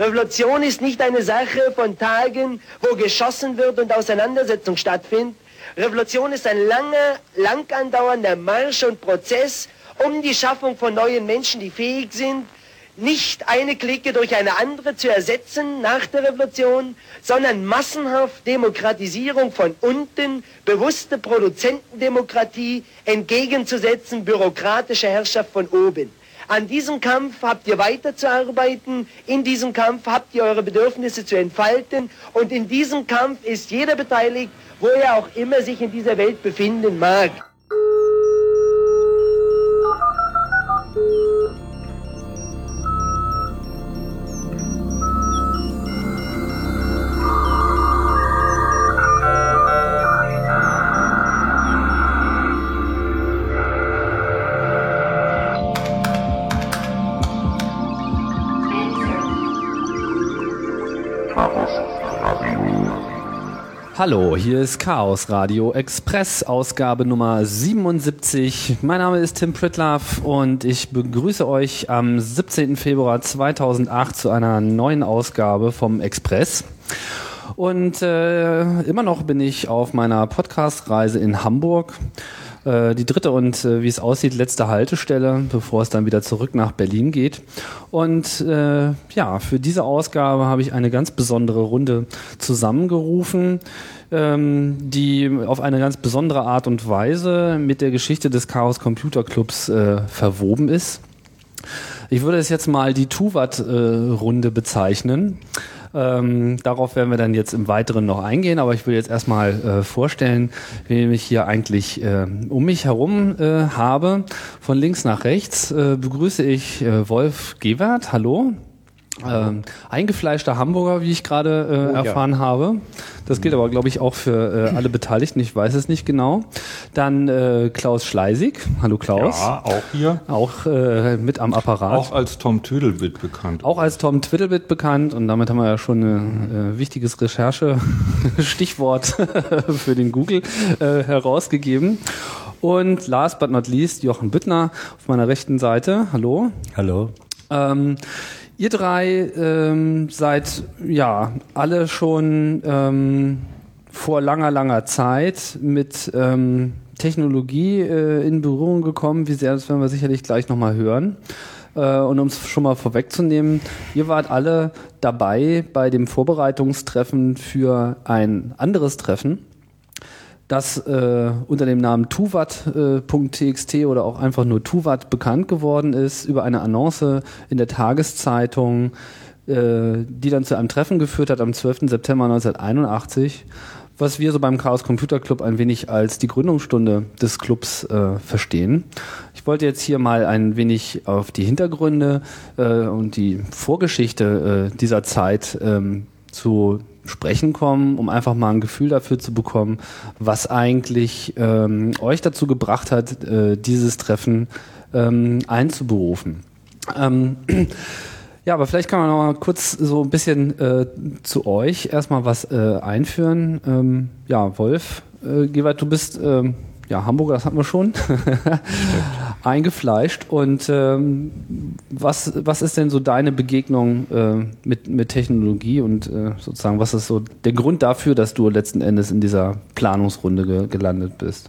Revolution ist nicht eine Sache von Tagen, wo geschossen wird und Auseinandersetzung stattfindet. Revolution ist ein langer, lang andauernder Marsch und Prozess um die Schaffung von neuen Menschen, die fähig sind, nicht eine Clique durch eine andere zu ersetzen nach der Revolution, sondern massenhaft Demokratisierung von unten, bewusste Produzentendemokratie entgegenzusetzen, bürokratische Herrschaft von oben. An diesem Kampf habt ihr weiterzuarbeiten, in diesem Kampf habt ihr eure Bedürfnisse zu entfalten und in diesem Kampf ist jeder beteiligt, wo er auch immer sich in dieser Welt befinden mag. Hallo, hier ist Chaos Radio Express, Ausgabe Nummer 77. Mein Name ist Tim Pritlaff und ich begrüße euch am 17. Februar 2008 zu einer neuen Ausgabe vom Express. Und äh, immer noch bin ich auf meiner Podcast-Reise in Hamburg äh, die dritte und äh, wie es aussieht, letzte Haltestelle, bevor es dann wieder zurück nach Berlin geht. Und äh, ja, für diese Ausgabe habe ich eine ganz besondere Runde zusammengerufen, ähm, die auf eine ganz besondere Art und Weise mit der Geschichte des Chaos Computer Clubs äh, verwoben ist. Ich würde es jetzt mal die Tuvat-Runde äh, bezeichnen. Ähm, darauf werden wir dann jetzt im Weiteren noch eingehen, aber ich will jetzt erstmal äh, vorstellen, wen ich hier eigentlich äh, um mich herum äh, habe. Von links nach rechts äh, begrüße ich äh, Wolf Gewert. Hallo. Ähm, eingefleischter Hamburger, wie ich gerade äh, oh, erfahren ja. habe. Das gilt aber, glaube ich, auch für äh, alle Beteiligten. Ich weiß es nicht genau. Dann äh, Klaus Schleisig. Hallo Klaus. Ja, auch hier. Auch äh, mit am Apparat. Auch als Tom Twiddlebit bekannt. Auch als Tom Twiddlebit bekannt. Und damit haben wir ja schon ein äh, wichtiges Recherche-Stichwort für den Google äh, herausgegeben. Und last but not least Jochen Büttner auf meiner rechten Seite. Hallo. Hallo. Ähm, Ihr drei ähm, seid ja alle schon ähm, vor langer, langer Zeit mit ähm, Technologie äh, in Berührung gekommen. Wie sehr, das werden wir sicherlich gleich nochmal hören. Äh, und um es schon mal vorwegzunehmen, ihr wart alle dabei bei dem Vorbereitungstreffen für ein anderes Treffen das äh, unter dem Namen tuvat.txt äh, oder auch einfach nur tuvat bekannt geworden ist über eine Annonce in der Tageszeitung, äh, die dann zu einem Treffen geführt hat am 12. September 1981, was wir so beim Chaos Computer Club ein wenig als die Gründungsstunde des Clubs äh, verstehen. Ich wollte jetzt hier mal ein wenig auf die Hintergründe äh, und die Vorgeschichte äh, dieser Zeit ähm, zu sprechen kommen, um einfach mal ein Gefühl dafür zu bekommen, was eigentlich ähm, euch dazu gebracht hat, äh, dieses Treffen ähm, einzuberufen. Ähm, ja, aber vielleicht kann man noch mal kurz so ein bisschen äh, zu euch erstmal was äh, einführen. Ähm, ja, Wolf, äh, Gewalt, du bist ähm, ja, Hamburger, das hatten wir schon, eingefleischt. Und ähm, was, was ist denn so deine Begegnung äh, mit, mit Technologie und äh, sozusagen, was ist so der Grund dafür, dass du letzten Endes in dieser Planungsrunde ge gelandet bist?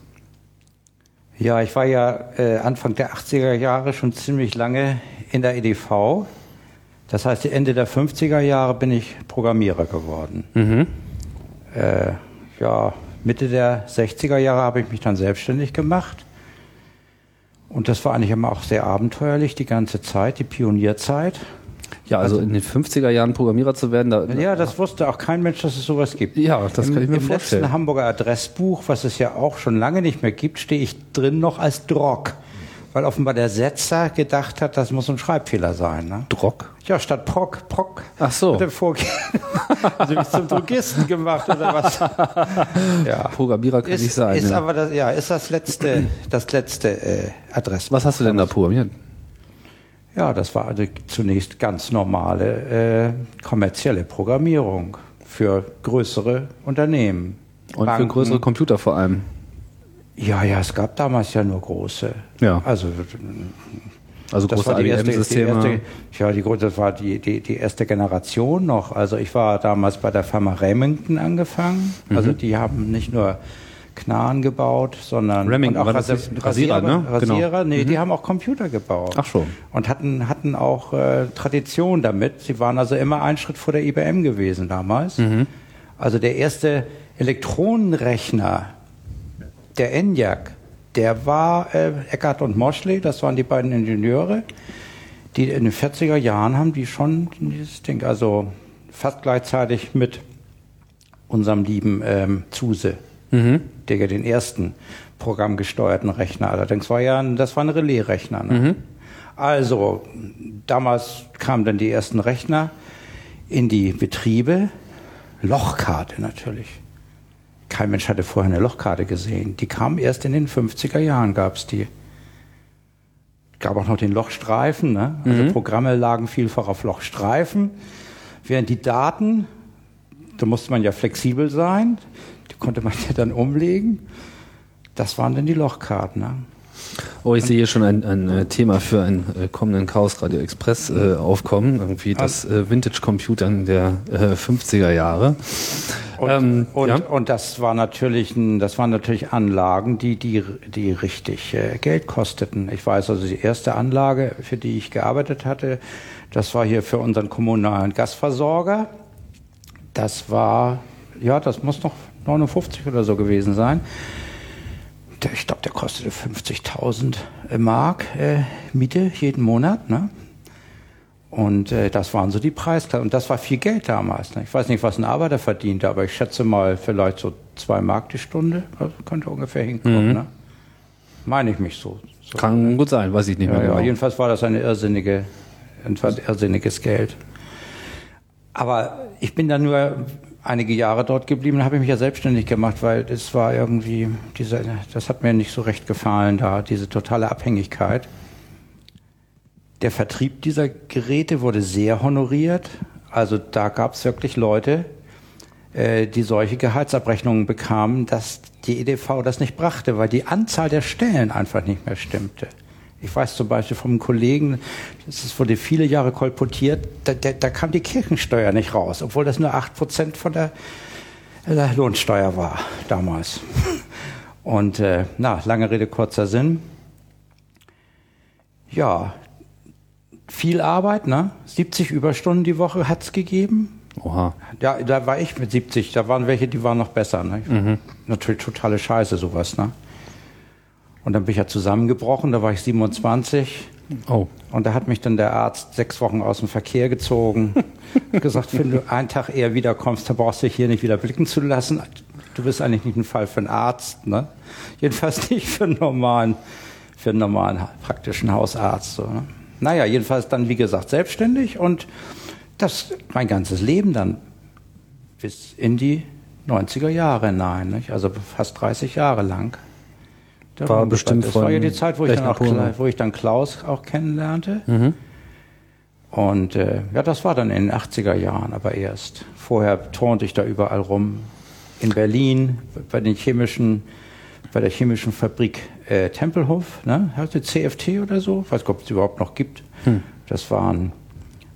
Ja, ich war ja äh, Anfang der 80er Jahre schon ziemlich lange in der EDV. Das heißt, Ende der 50er Jahre bin ich Programmierer geworden. Mhm. Äh, ja, Mitte der 60er Jahre habe ich mich dann selbstständig gemacht. Und das war eigentlich immer auch sehr abenteuerlich, die ganze Zeit, die Pionierzeit. Ja, also, also in den 50er Jahren Programmierer zu werden. Da, ja, das wusste auch kein Mensch, dass es sowas gibt. Ja, das Im, kann ich mir im vorstellen. Im letzten Hamburger Adressbuch, was es ja auch schon lange nicht mehr gibt, stehe ich drin noch als Drog weil offenbar der Setzer gedacht hat, das muss ein Schreibfehler sein. Ne? Drock? Ja, statt Proc, Proc. Ach so. Hat er vorgehen. also mich zum Drogisten gemacht oder was? ja. Programmierer kann ist, nicht sein. Ist ja. aber das, ja, ist das letzte, das letzte äh, Adress. Was hast du denn da programmiert? Ja, das war also zunächst ganz normale äh, kommerzielle Programmierung für größere Unternehmen. Und Banken. für größere Computer vor allem. Ja, ja, es gab damals ja nur große. Ja. Also Also das große war die erste, die IBM-Systeme. ja, die, das war die, die, die erste Generation noch. Also ich war damals bei der Firma Remington angefangen. Mhm. Also die haben nicht nur Knarren gebaut, sondern Remington, und das Rasi- nicht Rasierer, ne? Genau. Rasierer, nee, die haben auch Computer gebaut. Ach schon. Und hatten, hatten auch äh, Tradition damit. Sie waren also immer einen Schritt vor der IBM gewesen damals. Mhm. Also der erste Elektronenrechner, der ENIAC, der war äh, Eckert und Moschley, das waren die beiden Ingenieure, die in den 40er Jahren haben die schon dieses Ding, also fast gleichzeitig mit unserem lieben ähm, Zuse, der ja den ersten programmgesteuerten Rechner, allerdings war ja, das war ein Relaisrechner. Ne? Also, damals kamen dann die ersten Rechner in die Betriebe, Lochkarte natürlich. Kein Mensch hatte vorher eine Lochkarte gesehen. Die kam erst in den 50er Jahren, gab's die. Gab auch noch den Lochstreifen. Ne? Also Programme lagen vielfach auf Lochstreifen. Während die Daten, da musste man ja flexibel sein, die konnte man ja dann umlegen. Das waren dann die Lochkarten. Ne? Oh, ich sehe hier schon ein, ein äh, Thema für einen äh, kommenden Chaos Radio Express äh, aufkommen. Irgendwie das äh, Vintage-Computern der äh, 50er Jahre. Und, Ähm, und, ja. und das war natürlich, ein, das waren natürlich Anlagen, die, die, die richtig äh, Geld kosteten. Ich weiß also, die erste Anlage, für die ich gearbeitet hatte, das war hier für unseren kommunalen Gasversorger. Das war, ja, das muss noch 59 oder so gewesen sein. Der, ich glaube, der kostete 50.000 Mark äh, Miete jeden Monat. Ne? Und äh, das waren so die Preisklassen. Und das war viel Geld damals. Ne? Ich weiß nicht, was ein Arbeiter verdiente, aber ich schätze mal vielleicht so zwei Mark die Stunde. Also könnte ungefähr hinkommen. Ne? Meine ich mich so. so Kann gut sein, weiß ich nicht ja, mehr ja, genau. jedenfalls war das eine irrsinnige, etwas irrsinniges Geld. Aber ich bin dann nur einige Jahre dort geblieben, habe ich mich ja selbstständig gemacht, weil es war irgendwie, diese, das hat mir nicht so recht gefallen da, diese totale Abhängigkeit. Der Vertrieb dieser Geräte wurde sehr honoriert. Also da gab es wirklich Leute, äh, die solche Gehaltsabrechnungen bekamen, dass die EDV das nicht brachte, weil die Anzahl der Stellen einfach nicht mehr stimmte. Ich weiß zum Beispiel vom Kollegen, das wurde viele Jahre kolportiert, da, da, da kam die Kirchensteuer nicht raus, obwohl das nur 8% von der, der Lohnsteuer war damals. Und äh, na, lange Rede, kurzer Sinn. Ja, viel Arbeit, ne? 70 Überstunden die Woche hat's gegeben. Oha. Ja, da war ich mit 70. Da waren welche, die waren noch besser. Ne? Natürlich totale Scheiße, sowas. Ne? Und dann bin ich ja zusammengebrochen. Da war ich 27. Oh. Und da hat mich dann der Arzt sechs Wochen aus dem Verkehr gezogen. Hat gesagt, wenn du einen Tag eher wiederkommst, dann brauchst du dich hier nicht wieder blicken zu lassen. Du bist eigentlich nicht ein Fall für einen Arzt. Ne? Jedenfalls nicht für einen normalen, für einen normalen praktischen Hausarzt. So, ne? Naja, jedenfalls dann, wie gesagt, selbstständig und das mein ganzes Leben dann bis in die 90er Jahre hinein. Nicht? Also fast 30 Jahre lang. Da War bestimmt Das war ja die Zeit, wo ich, dann auch, wo ich dann Klaus auch kennenlernte. Mhm. Und äh, ja, das war dann in den 80er Jahren aber erst. Vorher turnte ich da überall rum. In Berlin, bei den chemischen, bei der chemischen Fabrik äh, Tempelhof, ne? Hatte CFT oder so? Ich weiß nicht, ob es überhaupt noch gibt. Das waren,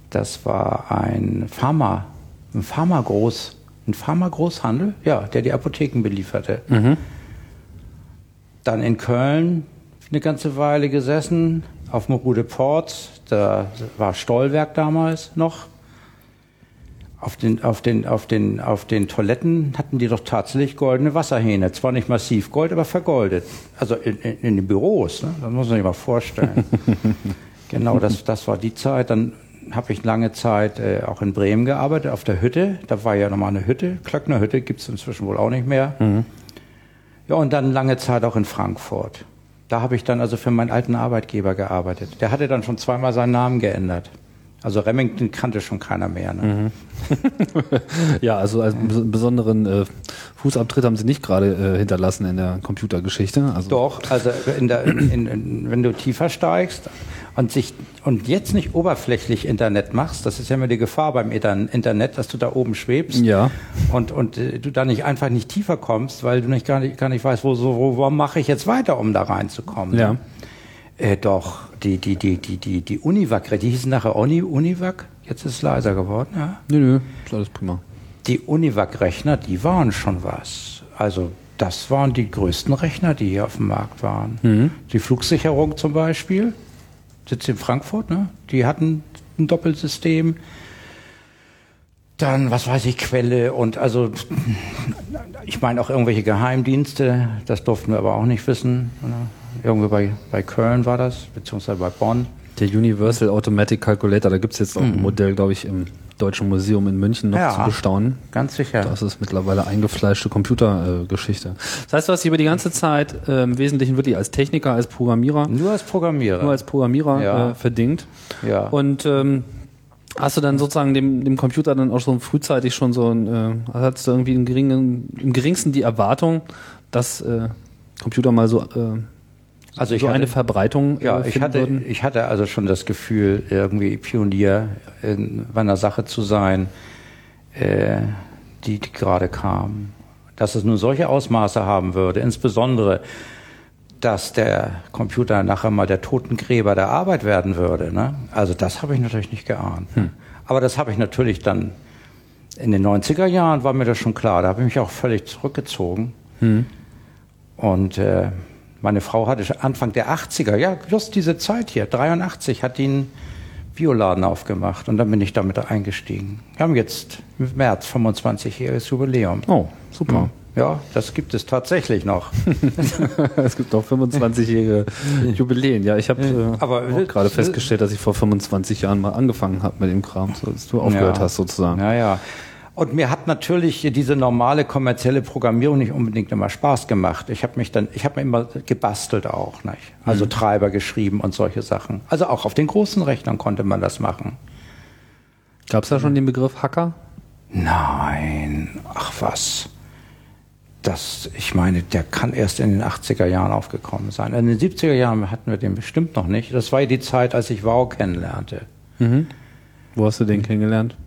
das war ein Pharma, ein Pharmagroß, ein Pharmagroßhandel, ja, der die Apotheken belieferte. Dann in Köln eine ganze Weile gesessen, auf dem Rude Port, da war Stollwerk damals noch. Auf den, auf, den, auf, den, auf den Toiletten hatten die doch tatsächlich goldene Wasserhähne. Zwar nicht massiv Gold, aber vergoldet. Also in, in, in den Büros, ne? das muss man sich mal vorstellen. genau, das, das war die Zeit. Dann habe ich lange Zeit äh, auch in Bremen gearbeitet, auf der Hütte. Da war ja nochmal eine Hütte. Klöckner Hütte gibt es inzwischen wohl auch nicht mehr. Ja, und dann lange Zeit auch in Frankfurt. Da habe ich dann also für meinen alten Arbeitgeber gearbeitet. Der hatte dann schon zweimal seinen Namen geändert. Also Remington kannte schon keiner mehr. Ne? Ja, also als bes- besonderen äh, Fußabtritt haben sie nicht gerade äh, hinterlassen in der Computergeschichte. Also Doch, also in der, in, in, wenn du tiefer steigst und, sich, und jetzt nicht oberflächlich Internet machst, das ist ja immer die Gefahr beim Inter- Internet, dass du da oben schwebst Ja. und, und äh, du da nicht einfach nicht tiefer kommst, weil du nicht gar nicht, gar nicht weißt, wo, so, wo, wo mache ich jetzt weiter, um da reinzukommen. Ja. Äh, doch, die, die, die, die, die, die Univac, die hießen nachher Uni, Univac, jetzt ist es leiser geworden, ja. Nö, nö, ist alles prima. Die Univac-Rechner, die waren schon was. Also das waren die größten Rechner, die hier auf dem Markt waren. Mhm. Die Flugsicherung zum Beispiel, sitzt in Frankfurt, ne? die hatten ein Doppelsystem. Dann, was weiß ich, Quelle und also, ich meine auch irgendwelche Geheimdienste, das durften wir aber auch nicht wissen. Oder? Irgendwie bei, bei Köln war das, beziehungsweise bei Bonn. Der Universal Automatic Calculator, da gibt es jetzt auch ein Modell, glaube ich, im Deutschen Museum in München noch Ja. zu bestaunen. Ganz sicher. Das ist mittlerweile eingefleischte Computergeschichte. das heißt, du hast dich über die ganze Zeit äh, im Wesentlichen wirklich als Techniker, als Programmierer, Nur als Programmierer. nur als Programmierer Ja. äh, verdingt. ja. Und ähm, hast du dann sozusagen dem, dem Computer dann auch schon frühzeitig schon so ein, äh, hattest du irgendwie im, geringen, im geringsten die Erwartung, dass äh, Computer mal so, äh, Also ich so hatte- eine Verbreitung Ja, äh, ich finden hatte, würden? ich hatte also schon das Gefühl, irgendwie Pionier in einer Sache zu sein, äh, die, die gerade kam. Dass es nun solche Ausmaße haben würde, insbesondere, dass der Computer nachher mal der Totengräber der Arbeit werden würde. Ne? Also das habe ich natürlich nicht geahnt. Aber das habe ich natürlich dann in den 90er Jahren war mir das schon klar. Da habe ich mich auch völlig zurückgezogen. Und äh, meine Frau hatte Anfang der 80er, ja, just diese Zeit hier, 83, hat einen Bioladen aufgemacht und dann bin ich damit eingestiegen. Wir haben jetzt im März 25-jähriges Jubiläum. Oh, super. Ja, das gibt es tatsächlich noch. es gibt noch 25-jährige Jubiläen. Ja, ich habe äh, Aber- auch gerade festgestellt, dass ich vor 25 Jahren mal angefangen habe mit dem Kram, so dass du aufgehört Ja. hast sozusagen. Ja, ja. Und mir hat natürlich diese normale kommerzielle Programmierung nicht unbedingt immer Spaß gemacht. Ich habe mich dann, ich habe mir immer gebastelt auch, nicht? Also Treiber geschrieben und solche Sachen. Also auch auf den großen Rechnern konnte man das machen. Gab es da schon den Begriff Hacker? Nein, ach was. Das, ich meine, der kann erst in den 80er Jahren aufgekommen sein. In den 70er Jahren hatten wir den bestimmt noch nicht. Das war ja die Zeit, als ich Wow kennenlernte. Wo hast du den kennengelernt?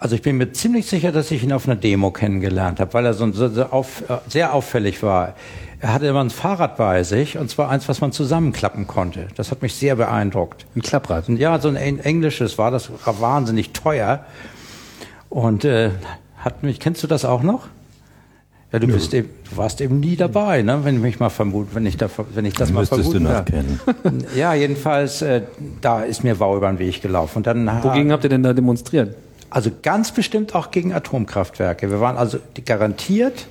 Also ich bin mir ziemlich sicher, dass ich ihn auf einer Demo kennengelernt habe, weil er so, so, so auf, äh, sehr auffällig war. Er hatte immer ein Fahrrad bei sich, und zwar eins, was man zusammenklappen konnte. Das hat mich sehr beeindruckt. Ein Klapprad. Ja, so ein eng- englisches war das war wahnsinnig teuer. Und äh, hat mich, kennst du das auch noch? Ja, du bist eben, du warst eben nie dabei, ne? Wenn ich mich mal vermute, wenn ich da, wenn ich das mal Müsstest du vermuten noch kennen. Ja, jedenfalls, äh, da ist mir Wow über den Weg gelaufen. Und dann Wogegen habt ihr denn da demonstriert? Also ganz bestimmt auch gegen Atomkraftwerke. Wir waren also garantiert,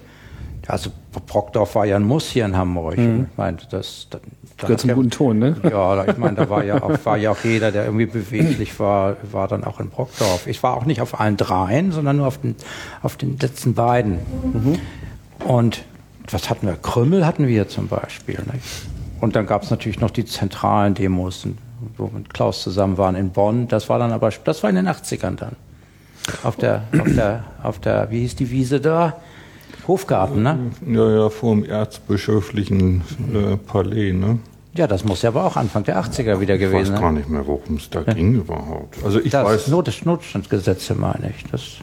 also Brockdorf war ja ein Muss hier in Hamburg. Ich meine, das, da, da Gehört zum ja- guten Ton, ne? Ja, ich meine, da war ja, auch, war ja auch jeder, der irgendwie beweglich war, war dann auch in Brockdorf. Ich war auch nicht auf allen dreien, sondern nur auf den, auf den letzten beiden. Und was hatten wir? Krümmel hatten wir zum Beispiel. Nicht? Und dann gab es natürlich noch die zentralen Demos, wo wir mit Klaus zusammen waren in Bonn. Das war dann aber, das war in den 80ern dann. Auf der, auf der, auf der, wie hieß die Wiese da? Hofgarten, ne? Ja, ja, vor dem erzbischöflichen äh, Palais, ne? Ja, das muss ja aber auch Anfang der 80er wieder Ich gewesen weiß sein. gar nicht mehr, worum es da ging überhaupt. Also ich Das weiß, Not Notstandsgesetze meine ich. Das,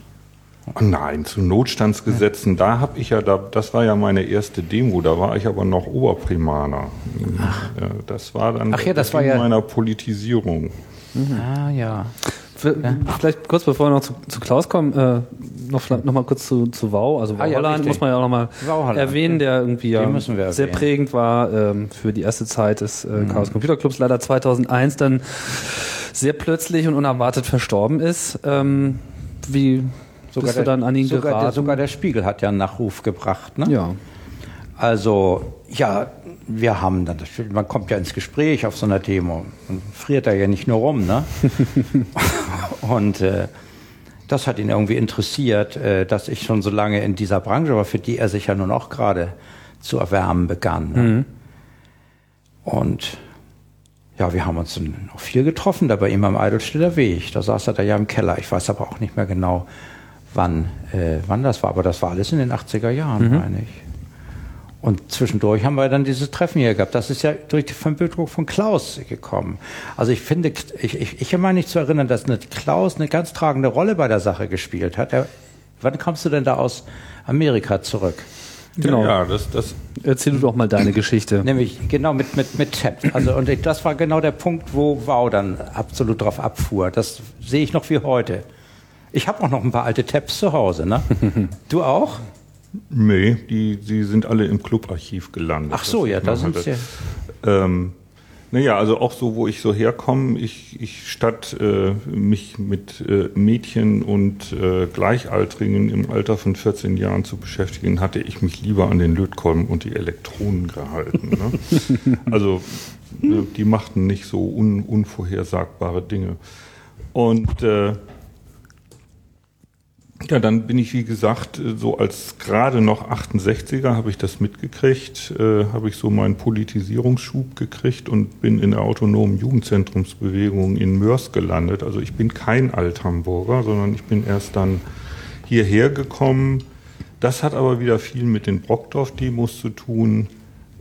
Ah, nein, zu Notstandsgesetzen, da habe ich ja, da, das war ja meine erste Demo, da war ich aber noch Oberprimaner. Ja, das war dann Ach ja, das war ja- meiner Politisierung. Ah ja. Vielleicht kurz bevor wir noch zu, zu Klaus kommen, äh, noch, noch mal kurz zu, zu Wow. Also Ah ja, Wauholland richtig. muss man ja auch noch mal Wauholland, erwähnen, der irgendwie ja wir sehr erwähnen. prägend war ähm, für die erste Zeit des äh, Chaos Computer Clubs. Leider 2001 dann sehr plötzlich und unerwartet verstorben ist. Ähm, wie bist du dann an ihn sogar, der, geraten? sogar der Spiegel hat ja einen Nachruf gebracht. Ne? ja. Also, ja, wir haben dann, man kommt ja ins Gespräch auf so einer Demo. Man friert da ja nicht nur rum, ne? Und äh, das hat ihn irgendwie interessiert, äh, dass ich schon so lange in dieser Branche war, für die er sich ja nun auch gerade zu erwärmen begann. Ne? Und ja, wir haben uns dann noch viel getroffen, da bei ihm am Eidelstedter Weg. Da saß er da ja im Keller. Ich weiß aber auch nicht mehr genau, wann, äh, wann das war. Aber das war alles in den 80er Jahren, meine ich. Und zwischendurch haben wir dann dieses Treffen hier gehabt. Das ist ja durch die Vermittlung von Klaus gekommen. Also ich finde, ich, ich, ich meine nicht zu erinnern, dass eine Klaus eine ganz tragende Rolle bei der Sache gespielt hat. Er, wann kamst du denn da aus Amerika zurück? Genau. Ja, ja das, das Erzähl du doch mal deine Geschichte. Nämlich genau mit, mit, mit Tab. Also, und ich, das war genau der Punkt, wo Wow dann absolut drauf abfuhr. Das sehe ich noch wie heute. Ich habe auch noch ein paar alte Tabs zu Hause, ne? du auch? Nee, die, die sind alle im Clubarchiv gelandet. Ach so, ja, da sind sie. Ähm, naja, also auch so, wo ich so herkomme, ich, ich statt äh, mich mit äh, Mädchen und äh, Gleichaltrigen im Alter von 14 Jahren zu beschäftigen, hatte ich mich lieber an den Lötkolben und die Elektronen gehalten. Ne? also ne, die machten nicht so un, unvorhersagbare Dinge. Und äh, ja, dann bin ich, wie gesagt, äh, so als gerade noch 68er habe ich das mitgekriegt, äh, habe ich so meinen Politisierungsschub gekriegt und bin in der autonomen Jugendzentrumsbewegung in Mörs gelandet. Also ich bin kein Althamburger, sondern ich bin erst dann hierher gekommen. Das hat aber wieder viel mit den Brockdorf-Demos zu tun.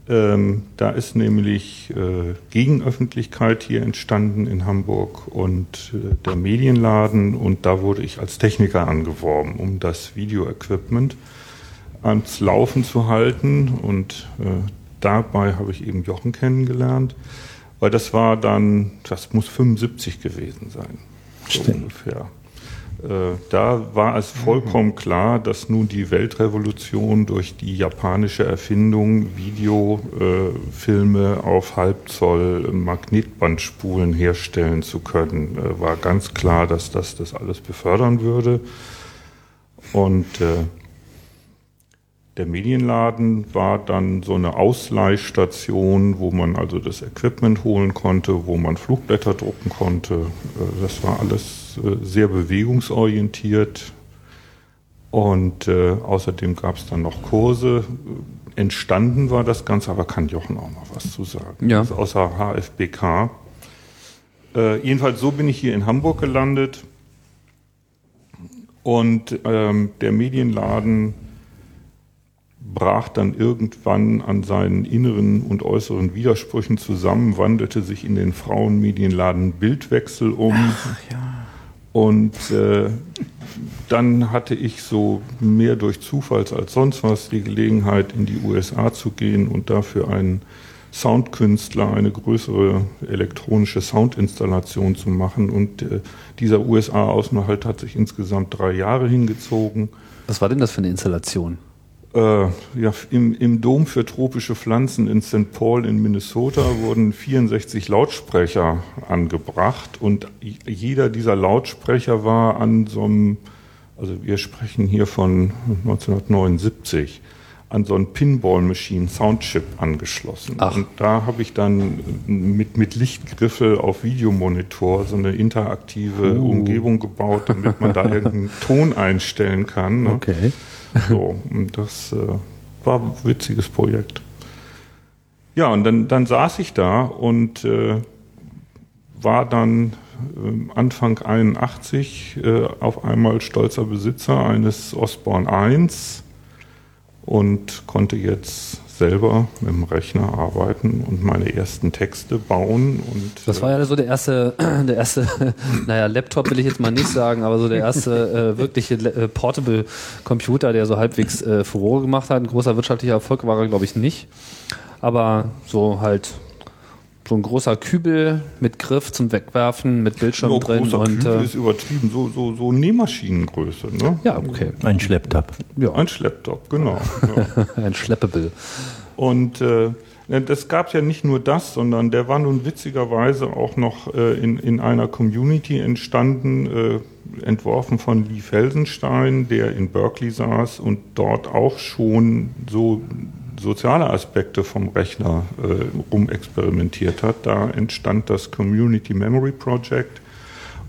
Ähm, da ist nämlich äh, Gegenöffentlichkeit hier entstanden in Hamburg und äh, der Medienladen. Und da wurde ich als Techniker angeworben, um das Videoequipment ans Laufen zu halten. Und äh, dabei habe ich eben Jochen kennengelernt, weil das war dann, das muss 75 gewesen sein, so ungefähr. Äh, da war es vollkommen klar, dass nun die Weltrevolution durch die japanische Erfindung, Videofilme auf Halbzoll Magnetbandspulen herstellen zu können, äh, war ganz klar, dass das das alles befördern würde. Und äh, der Medienladen war dann so eine Ausleihstation, wo man also das Equipment holen konnte, wo man Flugblätter drucken konnte. Äh, das war alles äh, sehr bewegungsorientiert. Und äh, außerdem gab es dann noch Kurse. Entstanden war das Ganze, aber kann Jochen auch noch was zu sagen. Ja. Also außer HFBK. Äh, jedenfalls so bin ich hier in Hamburg gelandet. Und ähm, der Medienladen brach dann irgendwann an seinen inneren und äußeren Widersprüchen zusammen, wandelte sich in den Frauenmedienladen Bildwechsel um. Ach, ja. Und äh, dann hatte ich so mehr durch Zufalls als sonst was die Gelegenheit, in die USA zu gehen und dafür einen Soundkünstler eine größere elektronische Soundinstallation zu machen. Und äh, dieser USA-Außenhalt hat sich insgesamt drei Jahre hingezogen. Was war denn das für eine Installation? Äh, ja, im, im Dom für tropische Pflanzen in St. Paul in Minnesota wurden 64 Lautsprecher angebracht und jeder dieser Lautsprecher war an so einem, also wir sprechen hier von 1979, an so ein Pinball-Machine Soundchip angeschlossen. Ach. Und da habe ich dann mit, mit Lichtgriffel auf Videomonitor so eine interaktive Uh. Umgebung gebaut, damit man da irgendeinen Ton einstellen kann. Ne? Okay. So, und das äh, war ein witziges Projekt. Ja, und dann, dann saß ich da und äh, war dann äh, Anfang 81 äh, auf einmal stolzer Besitzer eines Osborne 1 und konnte jetzt selber mit dem Rechner arbeiten und meine ersten Texte bauen. Und, Das war ja so der erste, der erste, naja, Laptop will ich jetzt mal nicht sagen, aber so der erste äh, wirkliche äh, Portable Computer, der so halbwegs äh, Furore gemacht hat. Ein großer wirtschaftlicher Erfolg war er, glaube ich, nicht. Aber so halt so ein großer Kübel mit Griff zum Wegwerfen, mit Bildschirm ja, drin großer und Kübel äh, ist übertrieben, so, so, so Nähmaschinengröße. Ne? ja, okay. Ein Schlepptab. Ja, Ein Schlepptop, genau. Ja. ein Schleppable. Und äh, das gab ja nicht nur das, sondern der war nun witzigerweise auch noch äh, in, in einer Community entstanden, äh, entworfen von Lee Felsenstein, der in Berkeley saß und dort auch schon so soziale Aspekte vom Rechner äh, rumexperimentiert hat. Da entstand das Community Memory Project.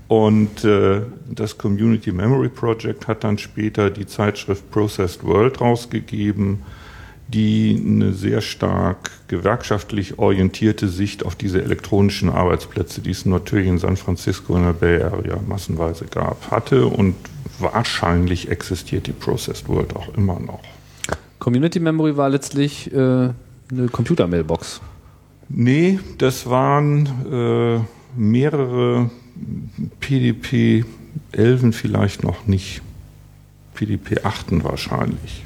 Und äh, das Community Memory Project hat dann später die Zeitschrift Processed World rausgegeben, die eine sehr stark gewerkschaftlich orientierte Sicht auf diese elektronischen Arbeitsplätze, die es natürlich in San Francisco in der Bay Area massenweise gab, hatte. Und wahrscheinlich existiert die Processed World auch immer noch. Community Memory war letztlich äh, eine Computer-Mailbox. Nee, das waren äh, mehrere PDP 11 vielleicht noch nicht. PDP 8 wahrscheinlich.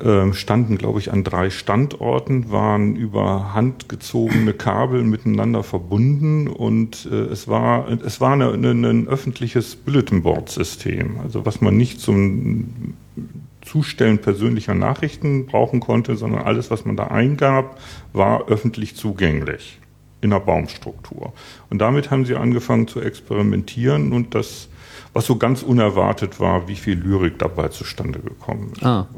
ähm, standen, glaube ich, an drei Standorten, waren über handgezogene Kabel miteinander verbunden und äh, es war, es war eine, eine, ein öffentliches Bulletin Board System, also was man nicht zum Zustellen persönlicher Nachrichten brauchen konnte, sondern alles, was man da eingab, war öffentlich zugänglich in der Baumstruktur. Und damit haben sie angefangen zu experimentieren und das was so ganz unerwartet war, wie viel Lyrik dabei zustande gekommen ist. Ah,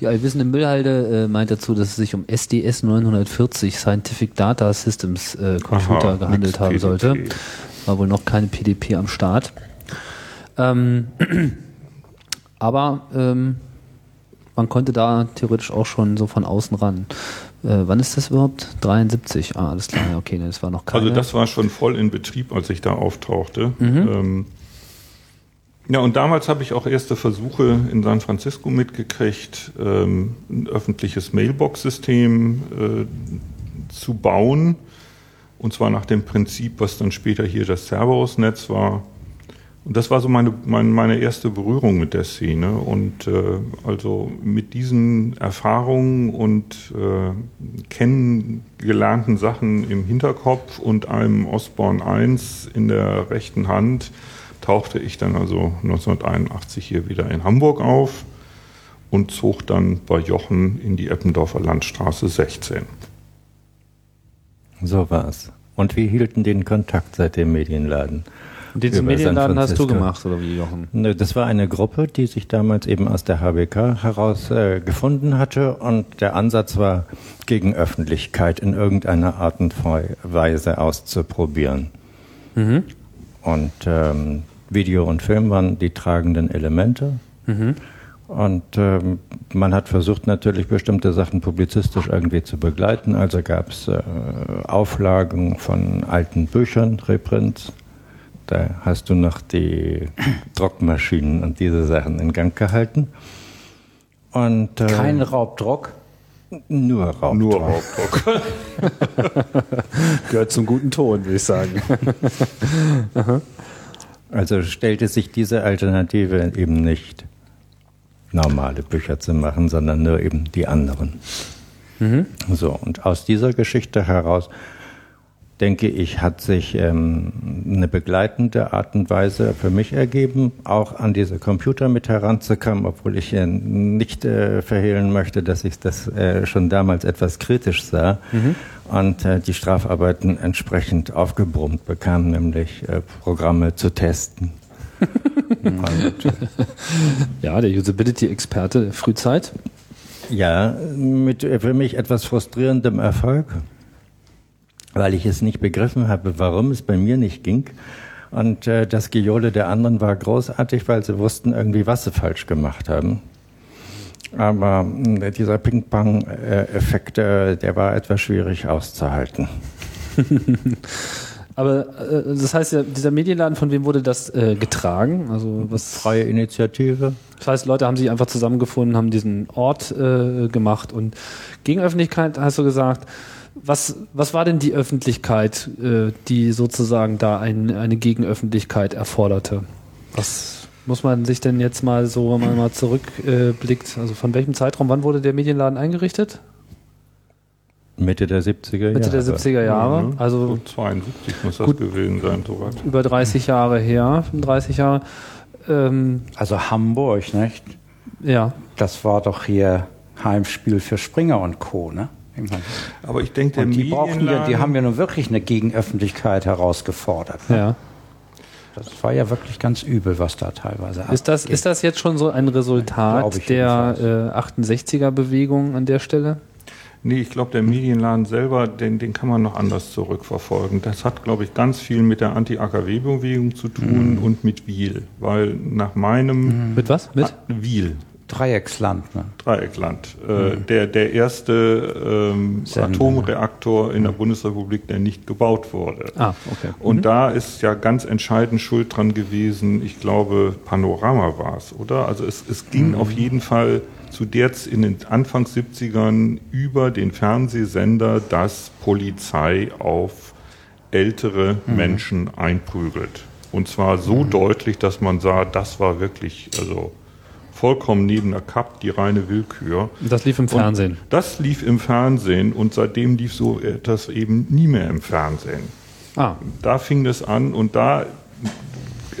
die allwissende Müllhalde äh, meint dazu, dass es sich um SDS 940 Scientific Data Systems äh, Computer Aha, gehandelt haben PDP. sollte. War wohl noch keine PDP am Start. Ähm, aber ähm, man konnte da theoretisch auch schon so von außen ran. Äh, wann ist das überhaupt? 73. Ah, alles klar, okay, das war noch keine. Also das war schon voll in Betrieb, als ich da auftauchte. Mhm. Ähm, ja, und damals habe ich auch erste Versuche in San Francisco mitgekriegt, ähm, ein öffentliches Mailbox-System äh, zu bauen. Und zwar nach dem Prinzip, was dann später hier das Cerberus-Netz war. Und das war so meine, meine, meine erste Berührung mit der Szene. Und äh, also mit diesen Erfahrungen und äh, kennengelernten Sachen im Hinterkopf und einem Osborne 1 in der rechten Hand tauchte ich dann also 1981 hier wieder in Hamburg auf und zog dann bei Jochen in die Eppendorfer Landstraße 16. So war's. Und wir hielten den Kontakt seit dem Medienladen. Und diesen Medienladen hast du gemacht, oder wie, Jochen? Das war eine Gruppe, die sich damals eben aus der HBK heraus äh, gefunden hatte und der Ansatz war, gegen Öffentlichkeit in irgendeiner Art und Weise auszuprobieren. Mhm. Und ähm, Video und Film waren die tragenden Elemente. Mhm. Und ähm, man hat versucht natürlich bestimmte Sachen publizistisch irgendwie zu begleiten. Also gab es äh, Auflagen von alten Büchern, Reprints. Da hast du noch die Druckmaschinen und diese Sachen in Gang gehalten. Und, äh, Kein Raubdruck? Nur Raubdruck. Nur Raubdruck. Gehört zum guten Ton, würde ich sagen. Also stellte sich diese Alternative eben nicht, normale Bücher zu machen, sondern nur eben die anderen. Mhm. So, und aus dieser Geschichte heraus denke ich, hat sich ähm, eine begleitende Art und Weise für mich ergeben, auch an diese Computer mit heranzukommen, obwohl ich äh, nicht äh, verhehlen möchte, dass ich das äh, schon damals etwas kritisch sah mhm. und äh, die Strafarbeiten entsprechend aufgebrummt bekam, nämlich äh, Programme zu testen. ja, der Usability-Experte Frühzeit. Ja, mit für mich etwas frustrierendem Erfolg weil ich es nicht begriffen habe, warum es bei mir nicht ging. Und äh, das Gejohle der anderen war großartig, weil sie wussten irgendwie, was sie falsch gemacht haben. Aber äh, dieser Ping-Pong-Effekt, äh, der war etwas schwierig auszuhalten. Aber äh, das heißt ja, dieser Medienladen, von wem wurde das äh, getragen? Also was? Freie Initiative. Das heißt, Leute haben sich einfach zusammengefunden, haben diesen Ort äh, gemacht und gegen Öffentlichkeit hast du gesagt, was, was war denn die Öffentlichkeit, äh, die sozusagen da ein, eine Gegenöffentlichkeit erforderte? Was muss man sich denn jetzt mal so mal, mal zurückblickt? Äh, also von welchem Zeitraum, wann wurde der Medienladen eingerichtet? Mitte der 70er Jahre. Mitte der 70er Jahre. Mhm. Also so 72 muss das gewesen sein, soweit. Über 30 Jahre her, 35 Jahre. Ähm, also Hamburg, nicht? Ja. Das war doch hier Heimspiel für Springer und Co., ne? Aber ich denke, der die, brauchen ja, die haben ja nun wirklich eine Gegenöffentlichkeit herausgefordert. Ne? Ja. Das war ja wirklich ganz übel, was da teilweise ist das Ist das jetzt schon so ein Resultat der äh, 68er-Bewegung an der Stelle? Nee, ich glaube, der Medienladen selber, den, den kann man noch anders zurückverfolgen. Das hat, glaube ich, ganz viel mit der Anti-AKW-Bewegung zu tun mhm. und mit Wiel. Weil nach meinem... Mit was? Mit? Wiel. Dreiecksland. Ne? Dreiecksland. Äh, mhm. der, der erste ähm, Atomreaktor in der Bundesrepublik, der nicht gebaut wurde. Ah, okay. Mhm. Und da ist ja ganz entscheidend Schuld dran gewesen, ich glaube, Panorama war es, oder? Also es, es ging mhm. auf jeden Fall zu der in den Anfang 70ern über den Fernsehsender, dass Polizei auf ältere mhm. Menschen einprügelt. Und zwar so mhm. deutlich, dass man sah, das war wirklich, also vollkommen neben der Cup, die reine Willkür. Das lief im Fernsehen. Und das lief im Fernsehen und seitdem lief so etwas eben nie mehr im Fernsehen. Ah. Da fing das an und da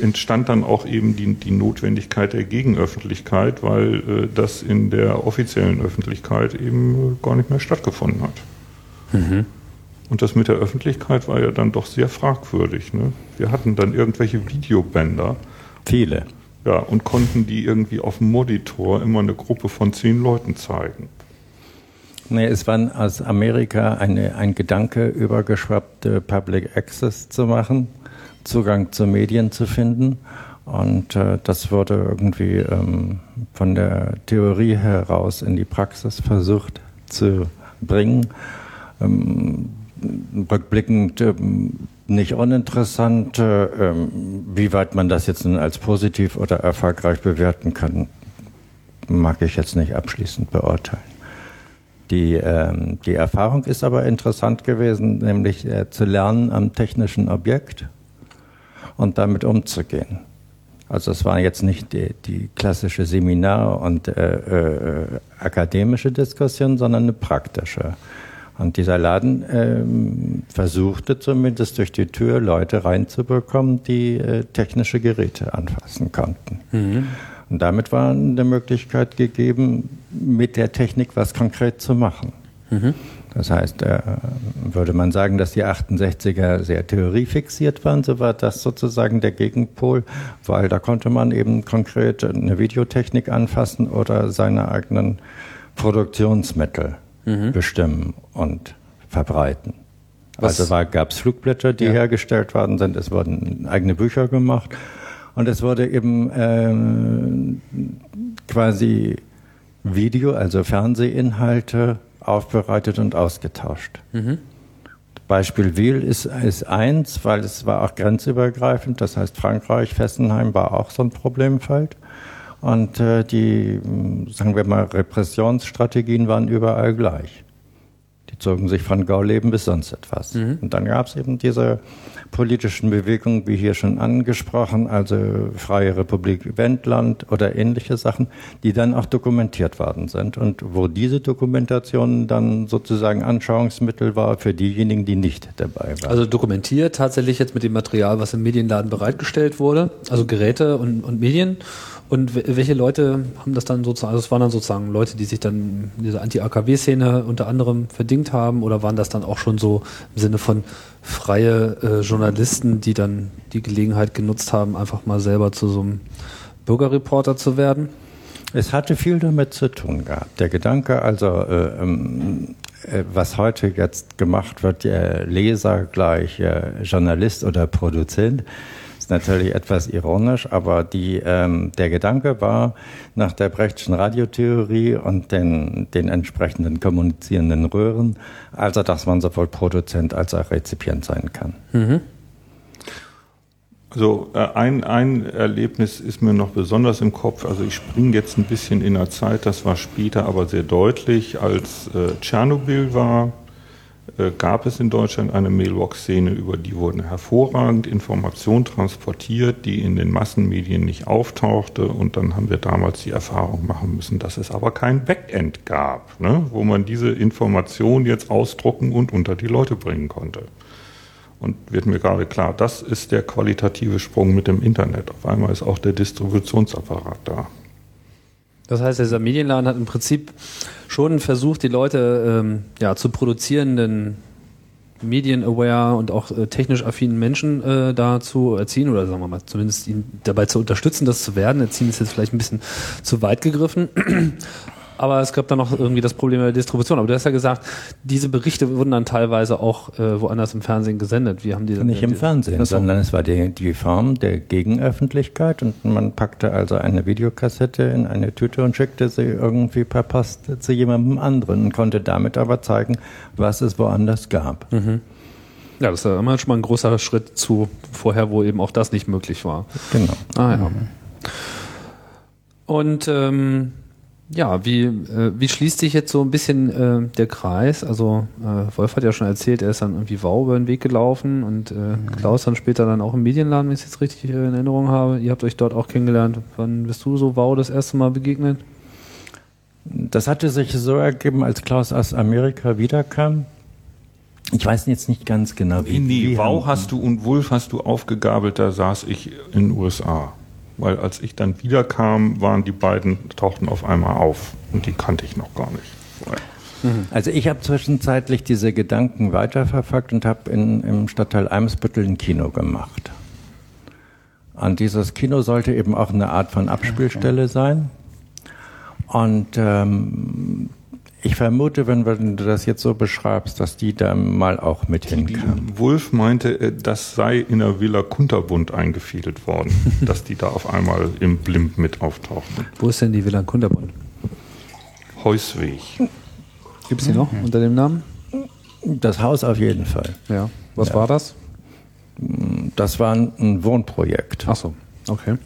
entstand dann auch eben die, die Notwendigkeit der Gegenöffentlichkeit, weil äh, das in der offiziellen Öffentlichkeit eben gar nicht mehr stattgefunden hat. Mhm. Und das mit der Öffentlichkeit war ja dann doch sehr fragwürdig. Ne? Wir hatten dann irgendwelche Videobänder. Viele. Ja, und konnten die irgendwie auf dem Monitor immer eine Gruppe von zehn Leuten zeigen. Nee, es war aus Amerika eine, ein Gedanke übergeschwappt, Public Access zu machen, Zugang zu Medien zu finden. Und äh, das wurde irgendwie ähm, von der Theorie heraus in die Praxis versucht zu bringen. Ähm, rückblickend ähm, nicht uninteressant. Äh, ähm, wie weit man das jetzt als positiv oder erfolgreich bewerten kann, mag ich jetzt nicht abschließend beurteilen. Die, ähm, die Erfahrung ist aber interessant gewesen, nämlich äh, zu lernen am technischen Objekt und damit umzugehen. Also es war jetzt nicht die, die klassische Seminar- und äh, äh, akademische Diskussion, sondern eine praktische. Und dieser Laden ähm, versuchte zumindest durch die Tür Leute reinzubekommen, die äh, technische Geräte anfassen konnten. Mhm. Und damit war eine Möglichkeit gegeben, mit der Technik was konkret zu machen. Mhm. Das heißt, äh, würde man sagen, dass die 68er sehr theoriefixiert waren, so war das sozusagen der Gegenpol, weil da konnte man eben konkret eine Videotechnik anfassen oder seine eigenen Produktionsmittel mhm. bestimmen und verbreiten. Was? Also gab es Flugblätter, die ja. hergestellt worden sind, es wurden eigene Bücher gemacht und es wurde eben ähm, quasi Video, also Fernsehinhalte aufbereitet und ausgetauscht. Mhm. Beispiel Wiel ist, ist eins, weil es war auch grenzübergreifend. Das heißt, Frankreich, Fessenheim war auch so ein Problemfeld. Und äh, die, sagen wir mal, Repressionsstrategien waren überall gleich. Die zogen sich von Gauleben bis sonst etwas. Mhm. Und dann gab es eben diese politischen Bewegungen, wie hier schon angesprochen, also Freie Republik Wendland oder ähnliche Sachen, die dann auch dokumentiert worden sind und wo diese Dokumentation dann sozusagen Anschauungsmittel war für diejenigen, die nicht dabei waren. Also dokumentiert tatsächlich jetzt mit dem Material, was im Medienladen bereitgestellt wurde, also Geräte und, und Medien und welche Leute haben das dann sozusagen, also es waren dann sozusagen Leute, die sich dann in dieser Anti-AKW-Szene unter anderem verdingt haben oder waren das dann auch schon so im Sinne von freie äh, Journalisten, die dann die Gelegenheit genutzt haben, einfach mal selber zu so einem Bürgerreporter zu werden? Es hatte viel damit zu tun gehabt. Der Gedanke, also äh, ähm, äh, was heute jetzt gemacht wird, der Leser gleich äh, Journalist oder Produzent, natürlich etwas ironisch, aber die, ähm, der Gedanke war, nach der Brechtschen Radiotheorie und den, den entsprechenden kommunizierenden Röhren, also dass man sowohl Produzent als auch Rezipient sein kann. Mhm. Also äh, ein, ein Erlebnis ist mir noch besonders im Kopf. Also ich springe jetzt ein bisschen in der Zeit, das war später aber sehr deutlich, als äh, Tschernobyl war gab es in Deutschland eine Mailbox-Szene, über die wurden hervorragend Informationen transportiert, die in den Massenmedien nicht auftauchte. Und dann haben wir damals die Erfahrung machen müssen, dass es aber kein Backend gab, ne, wo man diese Informationen jetzt ausdrucken und unter die Leute bringen konnte. Und wird mir gerade klar, das ist der qualitative Sprung mit dem Internet. Auf einmal ist auch der Distributionsapparat da. Das heißt, dieser Medienladen hat im Prinzip schon versucht, die Leute ähm, ja, zu produzierenden medienaware und auch äh, technisch affinen Menschen äh, da zu erziehen oder sagen wir mal zumindest ihn dabei zu unterstützen, das zu werden. Erziehen ist jetzt vielleicht ein bisschen zu weit gegriffen. Aber es gab dann noch irgendwie das Problem der Distribution. Aber du hast ja gesagt, diese Berichte wurden dann teilweise auch äh, woanders im Fernsehen gesendet. Wie haben die Nicht im Fernsehen, sondern es war die, die Form der Gegenöffentlichkeit und man packte also eine Videokassette in eine Tüte und schickte sie irgendwie per Post zu jemandem anderen und konnte damit aber zeigen, was es woanders gab. Mhm. Ja, das ist ja immer schon mal ein großer Schritt zu vorher, wo eben auch das nicht möglich war. Genau. Ah ja. Und ähm, Ja, wie, äh, wie schließt sich jetzt so ein bisschen äh, der Kreis? Also äh, Wolf hat ja schon erzählt, er ist dann irgendwie Wow über den Weg gelaufen und äh, Klaus dann später dann auch im Medienladen, wenn ich es jetzt richtig äh, in Erinnerung habe. Ihr habt euch dort auch kennengelernt. Wann bist du so Wow das erste Mal begegnet? Das hatte sich so ergeben, als Klaus aus Amerika wiederkam. Ich weiß jetzt nicht ganz genau, wie. Nee, wie Wow hast du und Wolf hast du aufgegabelt, da saß ich in den USA. Weil als ich dann wiederkam, waren die beiden, tauchten auf einmal auf. Und die kannte ich noch gar nicht vorher. Mhm. Also ich habe zwischenzeitlich diese Gedanken weiterverfolgt und habe im Stadtteil Eimsbüttel ein Kino gemacht. Und dieses Kino sollte eben auch eine Art von Abspielstelle sein. Und ähm, ich vermute, wenn, wenn, du das jetzt so beschreibst, dass die da mal auch mit hinkamen. Wolf meinte, äh, das sei in der Villa Kunterbund eingefädelt worden, dass die da auf einmal im Blimp mit auftauchten. Wo ist denn die Villa Kunterbund? Heusweg. Gibt es die noch unter dem Namen? Das Haus auf jeden Fall. Ja. Was ja. war das? Das war ein Wohnprojekt. Ach so, okay.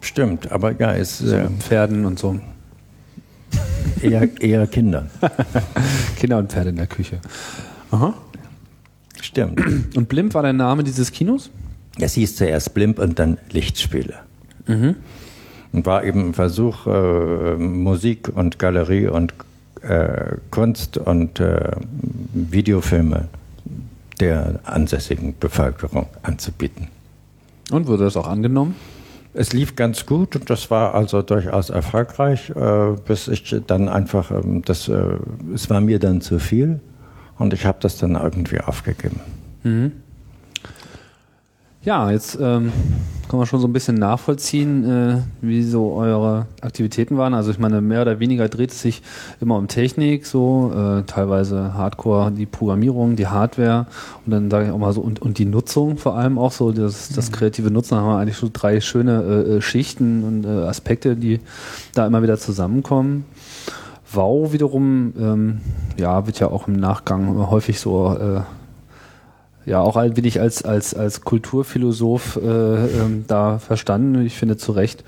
Stimmt, aber ja, es so äh, Pferden und so. Eher, eher Kinder. Kinder und Pferde in der Küche. Aha. Stimmt. Und Blimp war der Name dieses Kinos? Es hieß zuerst Blimp und dann Lichtspiele. Mhm. Und war eben ein Versuch, äh, Musik und Galerie und äh, Kunst und äh, Videofilme der ansässigen Bevölkerung anzubieten. Und wurde das auch angenommen? Es lief ganz gut und das war also durchaus erfolgreich, äh, bis ich dann einfach, ähm, das, äh, es war mir dann zu viel und ich habe das dann irgendwie aufgegeben. Mhm. Ja, jetzt ähm, kann man schon so ein bisschen nachvollziehen, äh, wie so eure Aktivitäten waren. Also ich meine, mehr oder weniger dreht es sich immer um Technik, so äh, teilweise Hardcore, die Programmierung, die Hardware und dann sage ich auch mal so und, und die Nutzung vor allem auch so, das, das mhm. kreative Nutzen, da haben wir eigentlich so drei schöne äh, äh, Schichten und äh, Aspekte, die da immer wieder zusammenkommen. Wow wiederum, ähm, ja, wird ja auch im Nachgang häufig so äh, ja auch ein wenig als, als, als Kulturphilosoph äh, ähm, da verstanden. Ich finde zu Recht,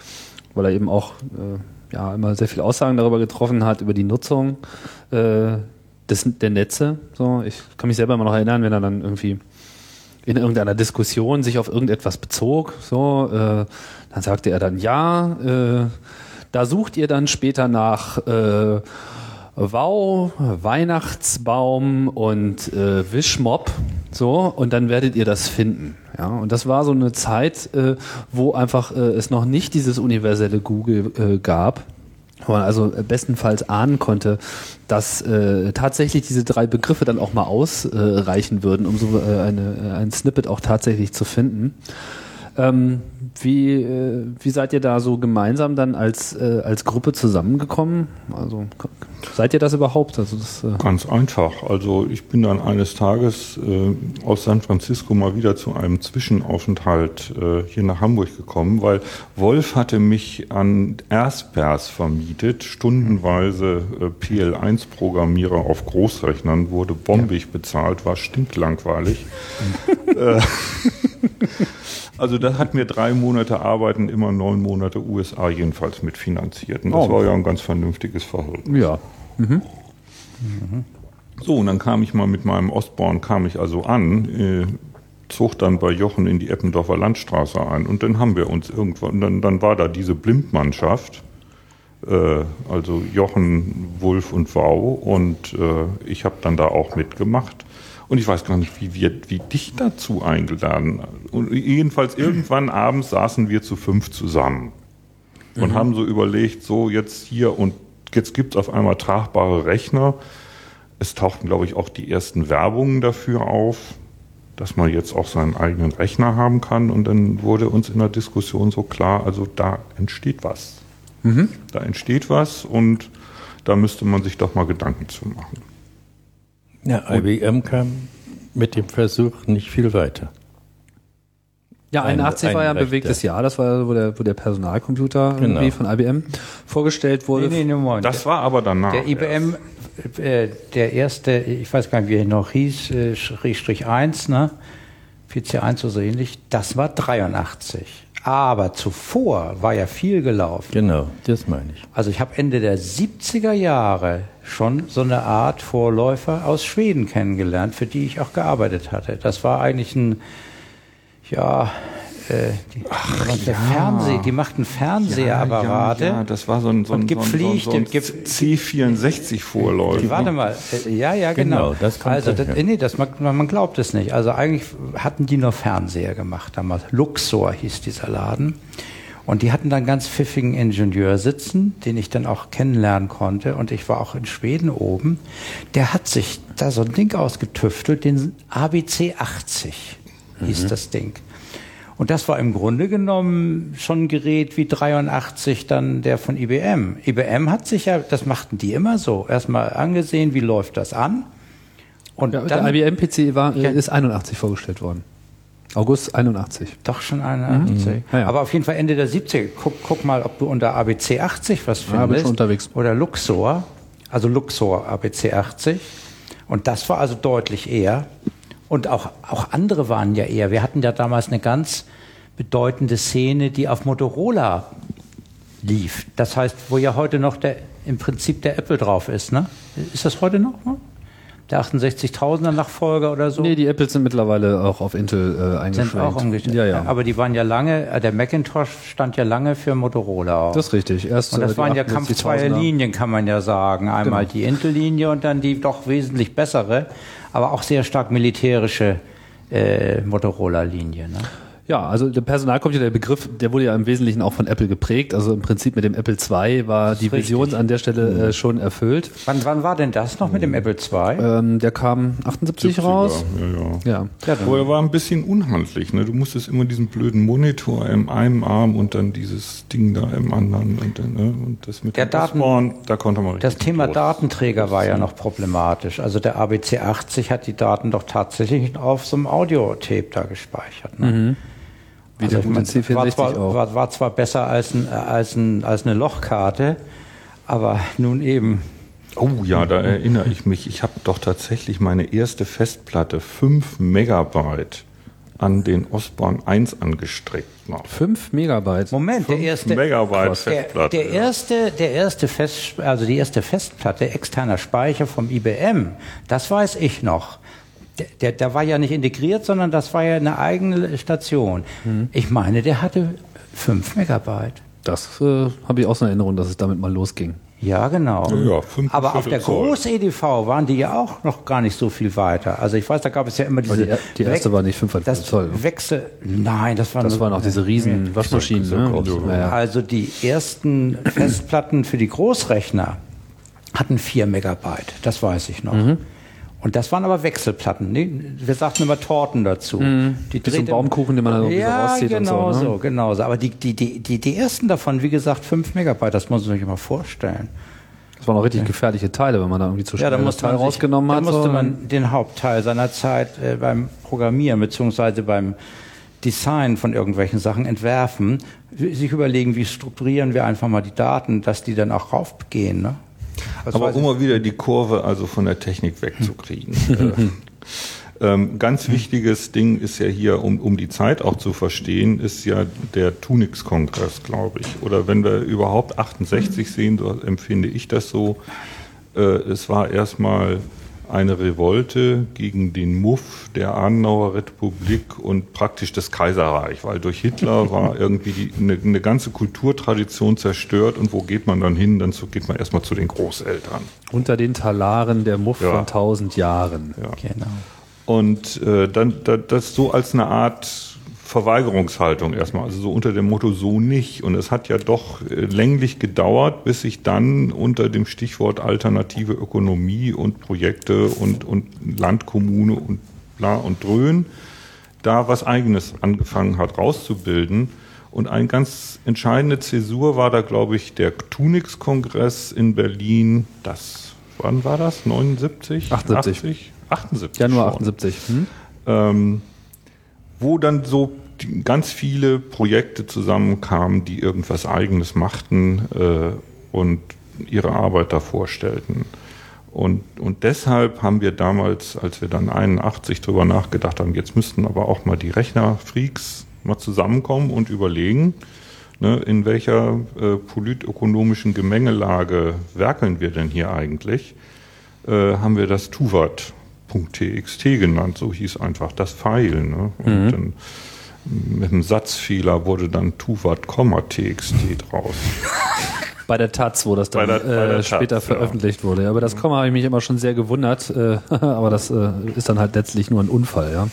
weil er eben auch äh, ja, immer sehr viele Aussagen darüber getroffen hat, über die Nutzung äh, des, der Netze. So, ich kann mich selber immer noch erinnern, wenn er dann irgendwie in irgendeiner Diskussion sich auf irgendetwas bezog, so, äh, dann sagte er dann, ja, äh, da sucht ihr dann später nach äh, Wow, Weihnachtsbaum und äh, Wischmob, so, und dann werdet ihr das finden. Ja, und das war so eine Zeit, äh, wo einfach äh, es noch nicht dieses universelle Google äh, gab, wo man also bestenfalls ahnen konnte, dass äh, tatsächlich diese drei Begriffe dann auch mal ausreichen würden, um so äh, eine, ein Snippet auch tatsächlich zu finden. Ähm, wie, äh, wie seid ihr da so gemeinsam dann als, äh, als Gruppe zusammengekommen? Also seid ihr das überhaupt? Also das, äh Ganz einfach. Also ich bin dann eines Tages aus San Francisco mal wieder zu einem Zwischenaufenthalt hier nach Hamburg gekommen, weil Wolf hatte mich an Erspers vermietet, stundenweise äh, PL1-Programmierer auf Großrechnern, wurde bombig ja. bezahlt, war stinklangweilig. also das hat mir drei Monate Arbeiten, immer neun Monate USA jedenfalls mitfinanziert. Und das oh. war ja ein ganz vernünftiges Verhältnis. Ja. Mhm. Mhm. So, und dann kam ich mal mit meinem Ostborn, kam ich also an, äh, zog dann bei Jochen in die Eppendorfer Landstraße ein und dann haben wir uns irgendwann, dann, dann war da diese Blimpmannschaft, äh, also Jochen, Wulf und Wau und äh, ich habe dann da auch mitgemacht und ich weiß gar nicht, wie wir, wie dich dazu eingeladen. Und jedenfalls irgendwann abends saßen wir zu fünf zusammen und mhm. haben so überlegt, so jetzt hier und jetzt gibt's auf einmal tragbare Rechner. Es tauchten, glaube ich, auch die ersten Werbungen dafür auf, dass man jetzt auch seinen eigenen Rechner haben kann. Und dann wurde uns in der Diskussion so klar, also da entsteht was. Mhm. Da entsteht was und da müsste man sich doch mal Gedanken zu machen. Ja, IBM kam mit dem Versuch nicht viel weiter. Ja, 81 ein, war ja ein bewegtes Jahr, das war, wo der, wo der Personalcomputer genau. irgendwie von IBM vorgestellt wurde. Nee, nee, nee, das war aber danach. Der IBM, äh, der erste, ich weiß gar nicht, wie er noch hieß, äh, Strich 1, ne? PC1 oder so ähnlich, das war 83. Aber zuvor war ja viel gelaufen. Genau, das meine ich. Also ich habe Ende der 70er Jahre schon so eine Art Vorläufer aus Schweden kennengelernt, für die ich auch gearbeitet hatte. Das war eigentlich ein, ja, äh, die, Ach, ja. Fernseh, die machten Fernsehapparate. Ja, ja, das war so ein, so ein, Und so ein, so ein, gepflegte- so ein gep- C64-Vorläufer. Die, warte mal, äh, ja, ja, genau. Genau, das also, das, nee, das, man, man glaubt es nicht. Also eigentlich hatten die nur Fernseher gemacht damals. Luxor hieß dieser Laden. Und die hatten dann ganz pfiffigen Ingenieur sitzen, den ich dann auch kennenlernen konnte. Und ich war auch in Schweden oben. Der hat sich da so ein Ding ausgetüftelt, den ABC 80 hieß das Ding. Und das war im Grunde genommen schon ein Gerät wie 83 dann der von IBM. IBM hat sich ja, das machten die immer so, erstmal angesehen, wie läuft das an. Und Ja, dann der IBM-PC war, Ja. ist 81 vorgestellt worden. August 81. doch schon 81. Mhm. Ja, ja. Aber auf jeden Fall Ende der 70er. Guck, guck mal, ob du unter ABC 80 was findest. Ja, bin schon unterwegs. Oder Luxor, also Luxor ABC 80. Und das war also deutlich eher. Und auch, auch andere waren ja eher. Wir hatten ja damals eine ganz bedeutende Szene, die auf Motorola lief. Das heißt, wo ja heute noch der, im Prinzip der Apple drauf ist, ne? Ist das heute noch? Ne? Der 68.000er Nachfolger oder so? Nee, die Apples sind mittlerweile auch auf Intel äh, eingeschränkt. sind auch umgestellt. Ja, ja. Aber die waren ja lange, äh, der Macintosh stand ja lange für Motorola auch. das ist richtig. Erst, und äh, das die waren ja 68.000er. kampfzweie Linien, kann man ja sagen. Einmal Genau. die Intel-Linie und dann die doch wesentlich bessere, aber auch sehr stark militärische äh, Motorola-Linie. Ne? Ja, also der Personalcomputer, der Begriff, der wurde ja im Wesentlichen auch von Apple geprägt. Also im Prinzip mit dem Apple II war die richtig. Vision an der Stelle äh, schon erfüllt. Wann, wann war denn das noch mit dem Apple II? Ähm, der kam 78 raus. Ja, ja. Ja. Ja, dann- Aber er war ein bisschen unhandlich. Ne? Du musstest immer diesen blöden Monitor im einen Arm und dann dieses Ding da im anderen. Und, dann, ne? und das mit Der dem Daten- Osborne, da konnte man Das Thema los. Datenträger war ja noch problematisch. Also der ABC 80 hat die Daten doch tatsächlich auf so einem Audiotape da gespeichert. Ne? Wie der ich gute mein, C64 war, zwar, auch. War, war zwar besser als, ein, äh, als, ein, als eine Lochkarte, aber nun eben. Oh ja, da erinnere ich mich. Ich habe doch tatsächlich meine erste Festplatte 5 Megabyte an den Osborne 1 angestreckt noch. 5 Megabyte. Moment, der erste. Megabyte Der, Festplatte. der erste, der erste Fest, also die erste Festplatte externer Speicher vom IBM, das weiß ich noch. Der, der, der war ja nicht integriert, sondern das war ja eine eigene Station. Mhm. Ich meine, der hatte 5 Megabyte. Das äh, habe ich auch so in Erinnerung, dass es damit mal losging. Ja, genau. Ja, ja, fünf Aber auf der. Groß-EDV waren die ja auch noch gar nicht so viel weiter. Also ich weiß, da gab es ja immer diese... die er- die erste war nicht 5,5 das Zoll. Wechsel... Nein, das waren... Das waren auch diese riesen Waschmaschinen. Ne? Ja. Also die ersten Festplatten für die Großrechner hatten 4 Megabyte, das weiß ich noch. Mhm. Und das waren aber Wechselplatten. ne? Wir sagten immer Torten dazu. Die Mhm. Wie so ein drehte- Baumkuchen, den man dann irgendwie so ja, rauszieht und genau so, ne? so, genau so. Aber die, die, die, die, die ersten davon, wie gesagt, 5 Megabyte, das muss man sich mal vorstellen. Das waren auch richtig gefährliche Teile, wenn man da irgendwie zu Ja, schnell da das Teil sich, rausgenommen da hat. musste so. man den Hauptteil seiner Zeit äh, beim Programmieren beziehungsweise beim Design von irgendwelchen Sachen entwerfen, sich überlegen, wie strukturieren wir einfach mal die Daten, dass die dann auch raufgehen. Ne? Was Aber um mal wieder die Kurve also von der Technik wegzukriegen. äh, ähm, ganz wichtiges Ding ist ja hier, um, um die Zeit auch zu verstehen, ist ja der Tunix-Kongress, glaube ich. Oder wenn wir überhaupt 68 sehen, so empfinde ich das so. Äh, es war erstmal eine Revolte gegen den Muff der Adenauer Republik und praktisch das Kaiserreich, weil durch Hitler war irgendwie die, eine, eine ganze Kulturtradition zerstört und wo geht man dann hin? Dann geht man erstmal zu den Großeltern. Unter den Talaren der Muff Ja. von tausend Jahren. Genau. Und äh, dann da, das so als eine Art Verweigerungshaltung erstmal, also so unter dem Motto so nicht. Und es hat ja doch äh, länglich gedauert, bis sich dann unter dem Stichwort alternative Ökonomie und Projekte und, und Landkommune und bla und dröhn da was Eigenes angefangen hat rauszubilden. Und eine ganz entscheidende Zäsur war da, glaube ich, der Tunix-Kongress in Berlin. Das, wann war das? 79? 78. 80? 78. Januar schon. 78. Hm? Ähm, wo dann so ganz viele Projekte zusammenkamen, die irgendwas Eigenes machten äh, und ihre Arbeit da vorstellten. Und, und deshalb haben wir damals, als wir dann 81 drüber nachgedacht haben, jetzt müssten aber auch mal die Rechnerfreaks mal zusammenkommen und überlegen, ne, in welcher äh, politökonomischen Gemengelage werkeln wir denn hier eigentlich, äh, haben wir das Tuvat.txt genannt, so hieß einfach das Pfeil. Ne? Und Mhm. dann mit einem Satzfehler wurde dann Tuvat,txt draus. Bei der Taz, wo das dann der- äh, Taz, später ja. veröffentlicht wurde. Ja, aber das Komma habe ich mich immer schon sehr gewundert. Äh, aber das äh, ist dann halt letztlich nur ein Unfall, ja.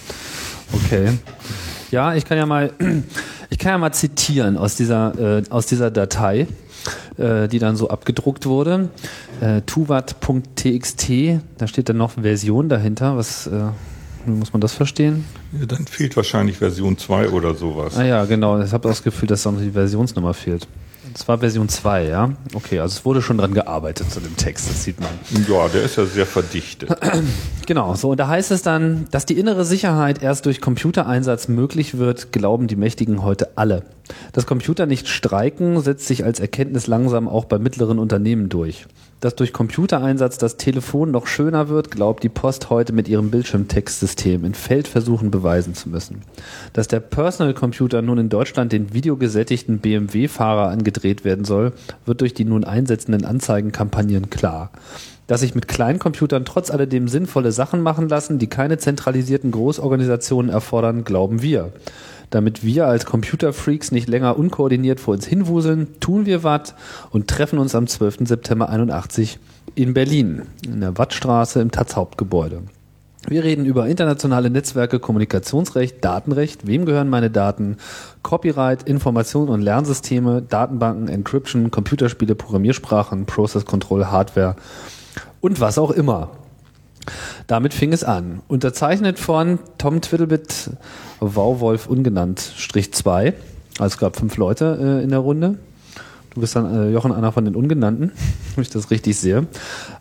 Okay. Ja, ich kann ja mal, ich kann ja mal zitieren aus dieser, äh, aus dieser Datei, äh, die dann so abgedruckt wurde. Äh, tuvat.txt, da steht dann noch Version dahinter. Was äh, wie muss man das verstehen? Ja, dann fehlt wahrscheinlich Version 2 oder sowas. Ah ja, genau. Ich habe das Gefühl, dass da noch die Versionsnummer fehlt. Das war Version 2, ja? Okay, also es wurde schon dran gearbeitet zu dem Text, das sieht man. Ja, der ist ja sehr verdichtet. Genau, so und da heißt es dann, dass die innere Sicherheit erst durch Computereinsatz möglich wird, glauben die Mächtigen heute alle. Dass Computer nicht streiken, setzt sich als Erkenntnis langsam auch bei mittleren Unternehmen durch. Dass durch Computereinsatz das Telefon noch schöner wird, glaubt die Post heute mit ihrem Bildschirmtextsystem in Feldversuchen beweisen zu müssen. Dass der Personal Computer nun in Deutschland den videogesättigten BMW-Fahrer angedreht werden soll, wird durch die nun einsetzenden Anzeigenkampagnen klar dass sich mit Kleincomputern trotz alledem sinnvolle Sachen machen lassen, die keine zentralisierten Großorganisationen erfordern, glauben wir. Damit wir als Computerfreaks nicht länger unkoordiniert vor uns hinwuseln, tun wir was und treffen uns am 12. September 81 in Berlin, in der Wattstraße im Taz Hauptgebäude. Wir reden über internationale Netzwerke, Kommunikationsrecht, Datenrecht, wem gehören meine Daten, Copyright, Information und Lernsysteme, Datenbanken, Encryption, Computerspiele, Programmiersprachen, Process Control, Hardware und was auch immer. Damit fing es an. Unterzeichnet von Tom Twiddlebit, Wauwolf ungenannt, Strich 2. Also es gab fünf Leute äh, in der Runde. Du bist dann, äh, Jochen, einer von den Ungenannten, wenn ich das richtig sehe.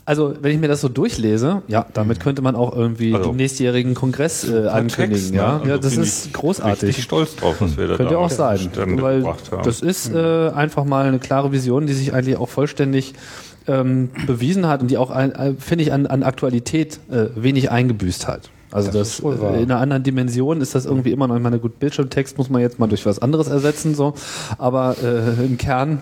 Also, wenn ich mir das so durchlese, ja, damit könnte man auch irgendwie Also, den nächstjährigen Kongress äh, ankündigen. Text, ne? ja, Also ja das bin ist ich großartig. Richtig stolz drauf, was wir da Könnte auch sein, weil das ist äh, einfach mal eine klare Vision, die sich eigentlich auch vollständig ähm, bewiesen hat und die auch, äh, finde ich, an, an Aktualität äh, wenig eingebüßt hat. Also das, wahr. äh, in einer anderen Dimension ist das irgendwie immer noch, ich meine, gut, Bildschirmtext muss man jetzt mal durch was anderes ersetzen, so, aber äh, im Kern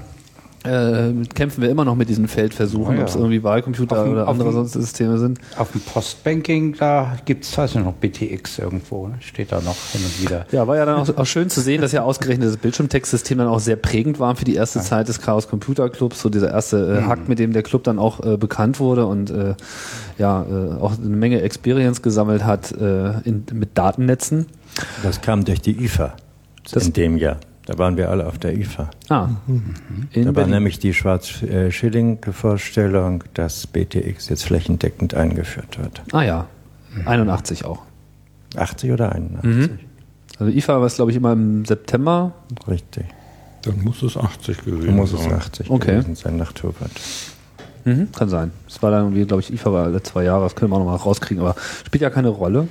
äh, kämpfen wir immer noch mit diesen Feldversuchen, Ah, ja. ob es irgendwie Wahlcomputer Auf dem- oder andere sonst Systeme sind. Auf dem Postbanking, da gibt es, weiß ich noch, BTX irgendwo, ne? steht da noch hin und wieder. Ja, war ja dann auch, auch schön zu sehen, dass ja ausgerechnet das Bildschirmtextsystem dann auch sehr prägend war für die erste Zeit des Chaos Computer Clubs, so dieser erste äh, Hack, mit dem der Club dann auch äh, bekannt wurde und äh, ja äh, auch eine Menge Experience gesammelt hat äh, in, mit Datennetzen. Das kam durch die IFA Das- in dem Jahr. Da waren wir alle auf der IFA. Ah, in Da war Berlin. nämlich die Schwarz-Schilling-Vorstellung, dass BTX jetzt flächendeckend eingeführt wird. Ah ja, 81 auch. 80 oder 81? Also IFA war es glaube ich immer im September. Richtig. Dann muss es 80 gewesen Da muss es sein. 80 Okay. gewesen sein nach Turbot. Mhm, kann sein. Es war dann irgendwie, glaube ich, IFA war alle zwei Jahre, das können wir auch nochmal rauskriegen, aber spielt ja keine Rolle.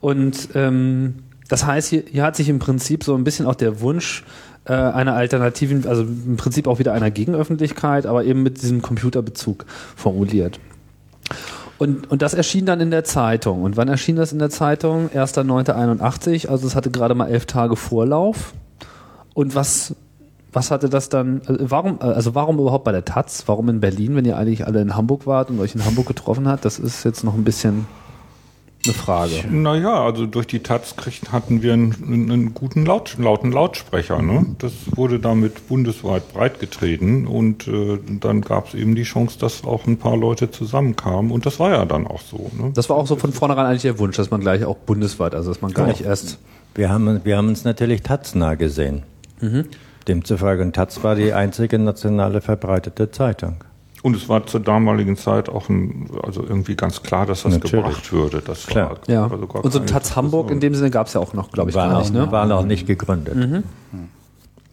Und ähm, das heißt, hier, hier hat sich im Prinzip so ein bisschen auch der Wunsch äh, einer alternativen, also im Prinzip auch wieder einer Gegenöffentlichkeit, aber eben mit diesem Computerbezug formuliert. Und, und das erschien dann in der Zeitung. Und wann erschien das in der Zeitung? 1.9.81, also es hatte gerade mal elf Tage Vorlauf. Und was, was hatte das dann, also warum, also warum überhaupt bei der Taz? Warum in Berlin, wenn ihr eigentlich alle in Hamburg wart und euch in Hamburg getroffen habt? Das ist jetzt noch ein bisschen eine Frage. Naja, also durch die Taz kriegt, hatten wir einen, einen guten Laut, lauten Lautsprecher. Ne? Das wurde damit bundesweit breitgetreten und äh, dann gab es eben die Chance, dass auch ein paar Leute zusammenkamen und das war ja dann auch so. Ne? Das war auch so von vornherein eigentlich der Wunsch, dass man gleich auch bundesweit, also dass man gar nicht erst. Wir haben, wir haben uns natürlich Taz-nah gesehen. Demzufolge, und Taz war die einzige nationale verbreitete Zeitung. Und es war zur damaligen Zeit auch ein, also irgendwie ganz klar, dass das Natürlich. gebracht würde. Das Klar. war Ja. also und so keine Taz Hamburg in dem Sinne gab es ja auch noch, glaube ich, war, gar noch, nicht. Ne? war noch nicht gegründet.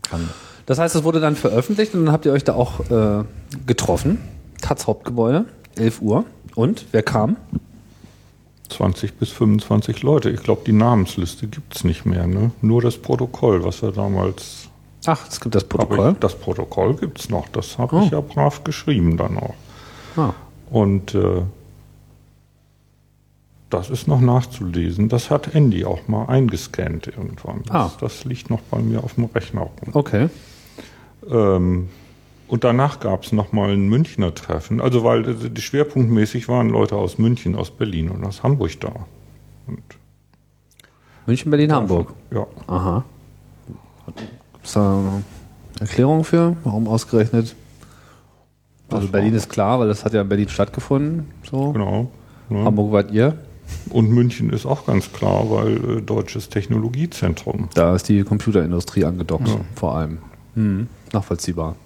Kann, Das heißt, es wurde dann veröffentlicht und dann habt ihr euch da auch äh, getroffen. Taz Hauptgebäude, 11 Uhr. Und wer kam? 20 bis 25 Leute. Ich glaube, die Namensliste gibt's nicht mehr. Ne? Nur das Protokoll, was wir damals. Ach, es gibt das Protokoll. Ich, das Protokoll gibt's noch. Das habe Oh. ich ja brav geschrieben dann auch. Ah. Und äh, Das ist noch nachzulesen. Das hat Andy auch mal eingescannt irgendwann. Das, Ah. das liegt noch bei mir auf dem Rechner rum. Okay. Ähm, und danach gab es nochmal ein Münchner Treffen. Also weil äh, die schwerpunktmäßig waren Leute aus München, aus Berlin und aus Hamburg da. Und, München, Berlin, Hamburg. ja. Aha. Gibt's da eine Erklärung für? Warum ausgerechnet? Also Berlin ist klar, weil das hat ja in Berlin stattgefunden. So. Genau. Ja. Hamburg wart ihr. Und München ist auch ganz klar, weil äh, deutsches Technologiezentrum. Da ist die Computerindustrie angedockt, Ja. vor allem. Hm. Nachvollziehbar.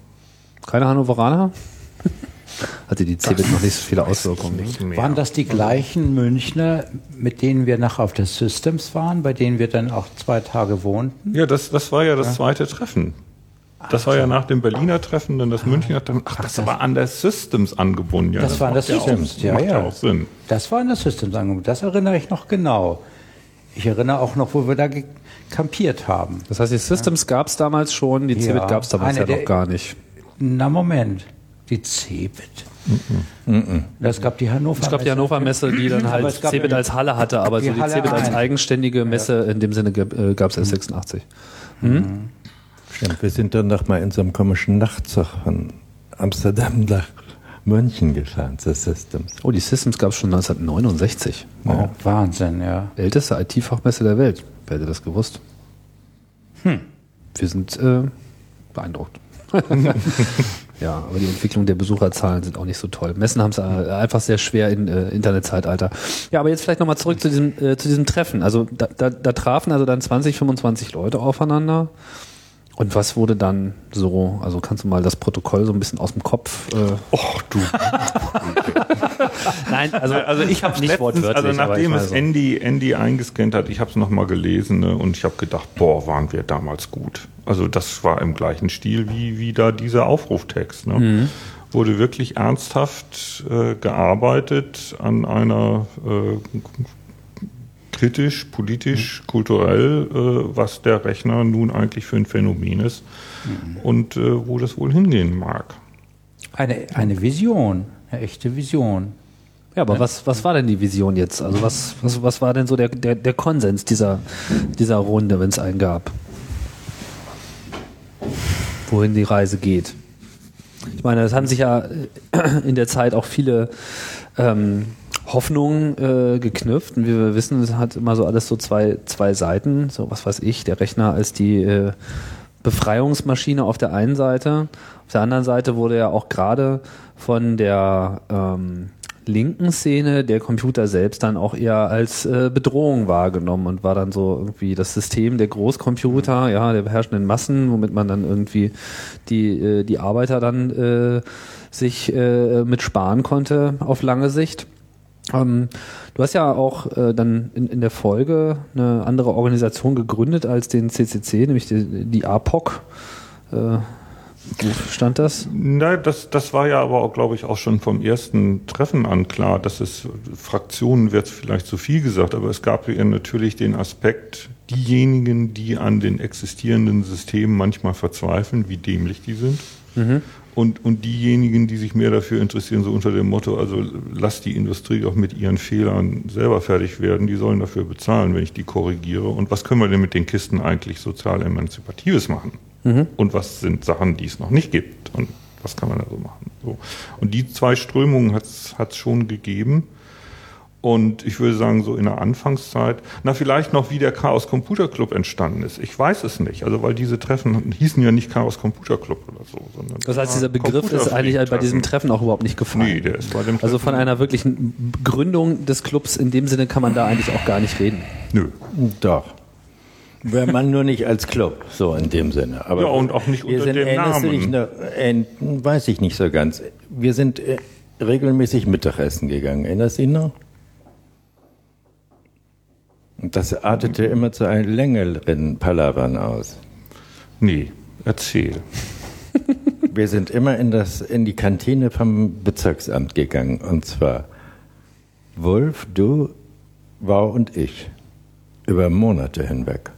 Keine Hannoveraner? Hatte die CeBIT noch nicht so viele Auswirkungen. Waren das die gleichen Münchner, mit denen wir nachher auf der Systems waren, bei denen wir dann auch zwei Tage wohnten? Ja, das, das war ja das zweite Treffen. Das war ja nach dem Berliner Treffen, dann das Münchner Treffen. Ach, das war an der Systems angebunden. Ja, Das war an der ja Systems, auch, ja, macht ja. auch Sinn. Das war in der Systems angebunden. Das erinnere ich noch genau. Ich erinnere auch noch, wo wir da kampiert haben. Das heißt, die Systems gab es damals schon, die Ja, CeBIT gab es damals eine ja noch gar nicht. Na Moment, die CeBIT. Das gab die Hannover. Ich glaube, die Hannover Messe, die dann halt es gab CeBIT ja- als Halle hatte, aber die so die Halle CeBIT als eigenständige Messe in dem Sinne gab es erst 86. Stimmt, wir sind dann noch mal in so einem komischen Nachtzug von Amsterdam nach München gefahren zur Systems. Oh, die Systems gab es schon 1969. Oh, Wahnsinn, ja. Älteste IT-Fachmesse der Welt. Wer hätte das gewusst? Hm. Wir sind äh, beeindruckt. ja, aber die Entwicklung der Besucherzahlen sind auch nicht so toll. Messen haben es äh, einfach sehr schwer in äh, Internetzeitalter. Ja, aber jetzt vielleicht nochmal zurück zu diesem, äh, zu diesem Treffen. Also da, da, da trafen also dann 20, 25 Leute aufeinander. Und was wurde dann so, also kannst du mal das Protokoll so ein bisschen aus dem Kopf. Äh, Och, du. Nein, also, also ich habe nicht wortwörtlich. Also nachdem es. Andy, Andy eingescannt hat, ich habe es nochmal gelesen ne, und ich habe gedacht, boah, waren wir damals gut. Also das war im gleichen Stil wie, wie da dieser Aufruftext. Ne? Mhm. Wurde wirklich ernsthaft äh, gearbeitet an einer äh, kritisch, politisch, kulturell, äh, was der Rechner nun eigentlich für ein Phänomen ist und äh, wo das wohl hingehen mag. Eine, eine Vision, eine echte Vision. Ja, aber was, was war denn die Vision jetzt? Also was, was, was war denn so der, der, der Konsens dieser, dieser Runde, wenn es einen gab? Wohin die Reise geht? Ich meine, es haben sich ja äh, in der Zeit auch viele ähm, Hoffnungen äh, geknüpft. Und wie wir wissen, es hat immer so alles so zwei, zwei Seiten. So was weiß ich, der Rechner als die äh, Befreiungsmaschine auf der einen Seite. Auf der anderen Seite wurde ja auch gerade von der ähm, linken Szene der Computer selbst dann auch eher als äh, Bedrohung wahrgenommen und war dann so irgendwie das System der Großcomputer, ja, der beherrschenden Massen, womit man dann irgendwie die, äh, die Arbeiter dann äh, sich äh, mit sparen konnte auf lange Sicht. Ähm, du hast ja auch äh, dann in, in der Folge eine andere Organisation gegründet als den CCC, nämlich die, die APOC. Äh, wo stand das? Nein, das, das war ja aber auch, glaube ich, auch schon vom ersten Treffen an klar, dass es Fraktionen wird vielleicht zu viel gesagt, aber es gab ja natürlich den Aspekt, diejenigen, die an den existierenden Systemen manchmal verzweifeln, wie dämlich die sind. Und, und diejenigen, die sich mehr dafür interessieren, so unter dem Motto, also lass die Industrie auch mit ihren Fehlern selber fertig werden, die sollen dafür bezahlen, wenn ich die korrigiere. Und was können wir denn mit den Kisten eigentlich sozial emanzipatives machen? Und was sind Sachen, die es noch nicht gibt? Und was kann man da so machen? So. Und die zwei Strömungen hat es schon gegeben. Und ich würde sagen, so in der Anfangszeit, na vielleicht noch wie der Chaos Computer Club entstanden ist. Ich weiß es nicht. Also weil diese Treffen hießen ja nicht Chaos Computer Club oder so, sondern Das heißt, dieser Begriff ist eigentlich bei diesem Treffen auch überhaupt nicht gefallen. Nee, der ist bei dem Also von einer wirklichen Gründung des Clubs in dem Sinne kann man da eigentlich auch gar nicht reden. Nö. Doch. Wenn man nur nicht als Club, so in dem Sinne. Aber Ja, und auch nicht wir unter sind, dem Namen. noch, äh, weiß ich nicht so ganz. Wir sind äh, regelmäßig Mittagessen gegangen. Erinnerst du dich noch? Und das artete immer zu einem längeren Palavern aus. Nee, erzähl. Wir sind immer in, das, in die Kantine vom Bezirksamt gegangen. Und zwar Wolf, du, Wau und ich. Über Monate hinweg.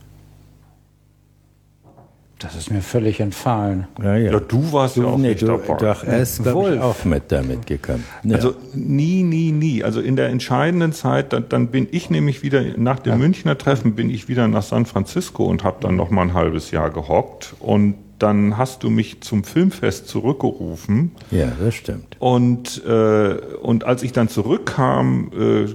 Das ist mir völlig entfallen. Ja, ja. Ja, du warst ja auch nee, nicht du, dabei. doch, er ist, glaube ich, Wolf. auch mit damit gekommen. Ja. Also nie, nie, nie. Also in der entscheidenden Zeit, dann, dann bin ich nämlich wieder nach dem Münchner Treffen bin ich wieder nach San Francisco und habe dann noch mal ein halbes Jahr gehockt und dann hast du mich zum Filmfest zurückgerufen ja, das stimmt. und äh, und als ich dann zurückkam, äh,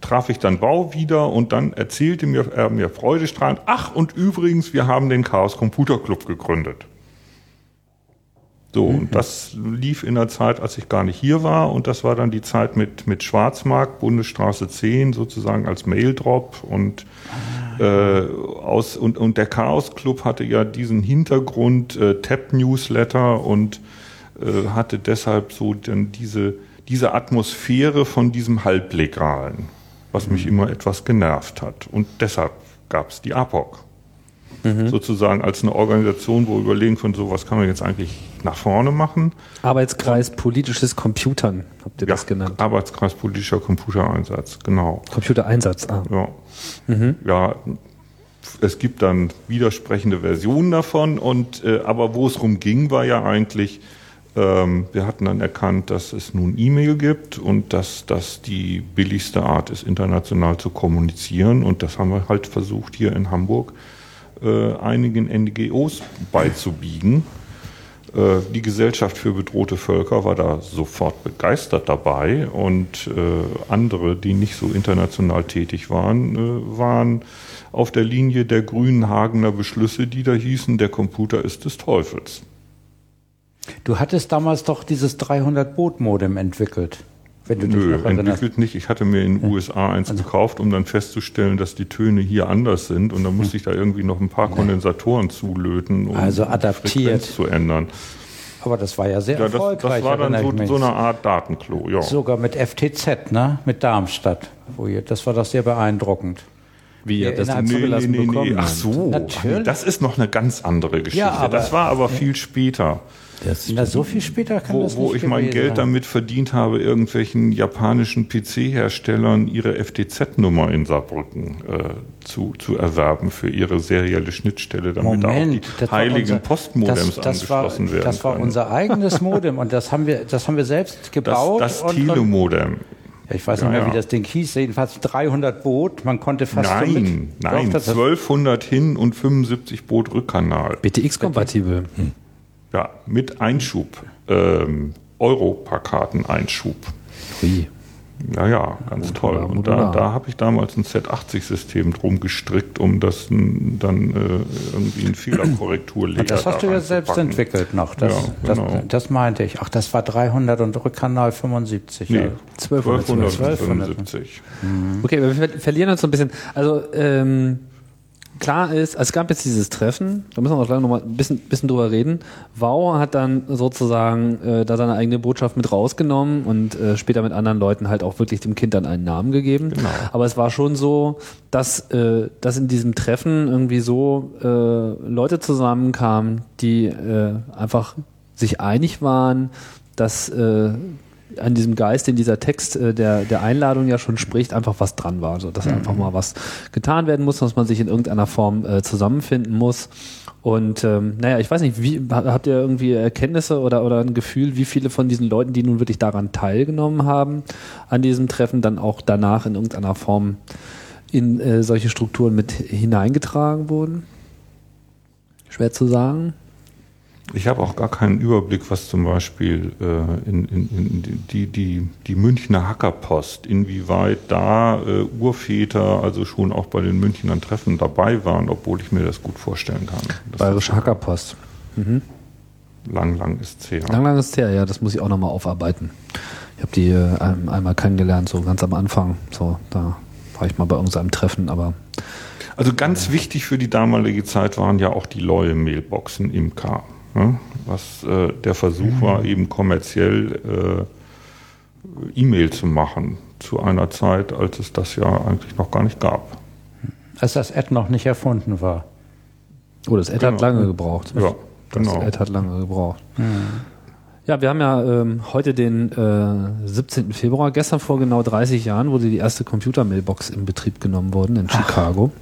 traf ich dann Bau wieder und dann erzählte mir er mir freudestrahlend, ach und übrigens, wir haben den Chaos Computer Club gegründet. So, und das lief in der Zeit, als ich gar nicht hier war. Und das war dann die Zeit mit, mit Schwarzmarkt, Bundesstraße 10, sozusagen als Maildrop. Und, äh, aus, und, und der Chaos Club hatte ja diesen Hintergrund, äh, Tab-Newsletter und äh, hatte deshalb so dann diese, diese Atmosphäre von diesem Halblegalen, was mich immer etwas genervt hat. Und deshalb gab es die APOC sozusagen als eine Organisation, wo wir überlegen können, so was kann man jetzt eigentlich nach vorne machen. Arbeitskreis politisches Computern, habt ihr das genannt? Arbeitskreis politischer Computereinsatz, genau. Computereinsatz, ah. Ja. Ja, es gibt dann widersprechende Versionen davon und äh, aber wo es drum ging, war ja eigentlich, ähm, wir hatten dann erkannt, dass es nun E-Mail gibt und dass das die billigste Art ist, international zu kommunizieren und das haben wir halt versucht hier in Hamburg äh, einigen NGOs beizubiegen. Äh, Die Gesellschaft für bedrohte Völker war da sofort begeistert dabei und äh, andere, die nicht so international tätig waren, äh, waren auf der Linie der grünen Hagener Beschlüsse, die da hießen, der Computer ist des Teufels. Du hattest damals doch dieses 300-Boot-Modem entwickelt, wenn du dich Nö, noch erinnerst. entwickelt nicht. Ich hatte mir in den USA eins Also gekauft, um dann festzustellen, dass die Töne hier anders sind und dann musste ich da irgendwie noch ein paar Kondensatoren zulöten, um Also die adaptiert. Frequenz zu ändern. Aber das war ja sehr Ja, das, erfolgreich. das war dann so, so eine Art Datenklo, ja. Sogar mit FTZ, ne? Mit Darmstadt. Wo ihr, das war doch sehr beeindruckend. Wie ihr das denn von- zugelassen bekommen Ach so, Natürlich. nee, das ist noch eine ganz andere Geschichte. Ja, aber- das war aber viel später, Na, so viel später kann wo, das wo nicht ich mein Geld sein. damit verdient habe, irgendwelchen japanischen PC-Herstellern ihre FTZ-Nummer in Saarbrücken äh, zu, zu erwerben für ihre serielle Schnittstelle, damit Moment, auch das die war heiligen unser- Postmodems das, das war, angeschlossen werden Das war können. unser eigenes Modem und das haben wir, das haben wir selbst das, gebaut. das und, und, Telemodem. ja, ich weiß Ja, nicht mehr, ja. wie das Ding hieß. Jedenfalls 300 Boot. Man konnte fast so Nein, mit, nein, Doch, das, 1200 hin und 75 Boot Rückkanal. BTX-kompatibel. Ja, mit Einschub, ähm, Europakarten-Einschub. Hui. Ja, ja, ganz Modular, toll. Und da, da habe ich damals ein Z80-System drum gestrickt, um das n- dann äh, irgendwie ein Fehlerkorrekturleger das hast du da ja selbst entwickelt noch. Das, Ja, genau. das, das meinte ich. Ach, das war 300 und Rückkanal 75. Nee, ja. 1275. Okay, wir ver verlieren uns so ein bisschen. Also, ähm, klar ist, also es gab jetzt dieses Treffen, da müssen wir auch gleich noch mal ein bisschen, bisschen drüber reden. Wow hat dann sozusagen äh, da seine eigene Botschaft mit rausgenommen und äh, später mit anderen Leuten halt auch wirklich dem Kind dann einen Namen gegeben. Genau. Aber es war schon so, dass, äh, dass in diesem Treffen irgendwie so äh, Leute zusammenkamen, die äh, einfach sich einig waren, dass äh, an diesem Geist, den dieser Text äh, der, der Einladung ja schon spricht, einfach was dran war. Also, dass einfach mal was getan werden muss, dass man sich in irgendeiner Form äh, zusammenfinden muss. Und ähm, naja, ich weiß nicht, wie, ha- habt ihr irgendwie Erkenntnisse oder, oder ein Gefühl, wie viele von diesen Leuten, die nun wirklich daran teilgenommen haben, an diesem Treffen, dann auch danach in irgendeiner Form in äh, solche Strukturen mit hineingetragen wurden? Schwer zu sagen. Ich habe auch gar keinen Überblick, was zum Beispiel äh, in, in, in die, die, die Münchner Hackerpost, inwieweit da äh, Urväter, also schon auch bei den Münchnern Treffen dabei waren, obwohl ich mir das gut vorstellen kann. Das Bayerische Hackerpost. ist lang, lang ist es her. Lang, lang ist es her, ja, das muss ich auch nochmal aufarbeiten. Ich habe die äh, ein- einmal kennengelernt, so ganz am Anfang. So, da war ich mal bei irgendeinem Treffen, aber Also ganz wichtig für die damalige Zeit waren ja auch die Loye-Mailboxen im K. Ne? Was äh, der Versuch war, eben kommerziell äh, E-Mail zu machen zu einer Zeit, als es das ja eigentlich noch gar nicht gab. Als das Ad noch nicht erfunden war. oh, das Ed hat Genau. lange gebraucht. Ja, Das genau. Ed hat lange gebraucht. Ja, wir haben ja ähm, heute den äh, 17. Februar. Gestern vor genau 30 Jahren wurde die erste Computer-Mailbox in Betrieb genommen worden in Chicago.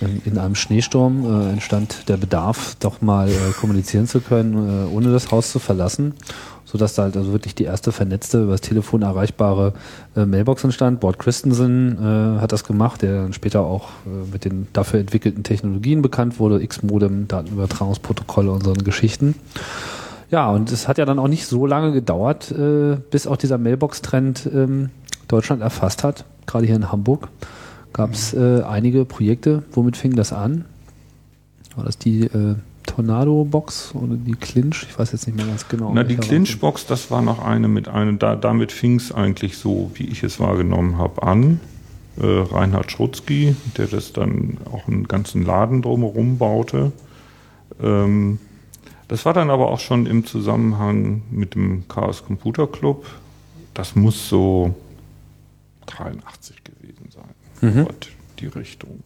In, in einem Schneesturm äh, entstand der Bedarf, doch mal äh, kommunizieren zu können, äh, ohne das Haus zu verlassen, sodass da halt also wirklich die erste vernetzte, über das Telefon erreichbare äh, Mailbox entstand. Bord Christensen äh, hat das gemacht, der dann später auch äh, mit den dafür entwickelten Technologien bekannt wurde, X-Modem, Datenübertragungsprotokolle und so Geschichten. Ja, und es hat ja dann auch nicht so lange gedauert, bis auch dieser Mailbox-Trend ähm, Deutschland erfasst hat. Gerade hier in Hamburg gab es äh, einige Projekte. Womit fing das an? War das die äh, Tornado-Box oder die Clinch? Ich weiß jetzt nicht mehr ganz genau. Na, die Clinch-Box, das war noch eine mit einem, da, damit fing es eigentlich so, wie ich es wahrgenommen habe, an. Äh, Reinhard Schrutzky, der das dann auch einen ganzen Laden drumherum baute. Ähm, das war dann aber auch schon im Zusammenhang mit dem Chaos Computer Club. Das muss so 83 gewesen sein. Mhm. Die Richtung.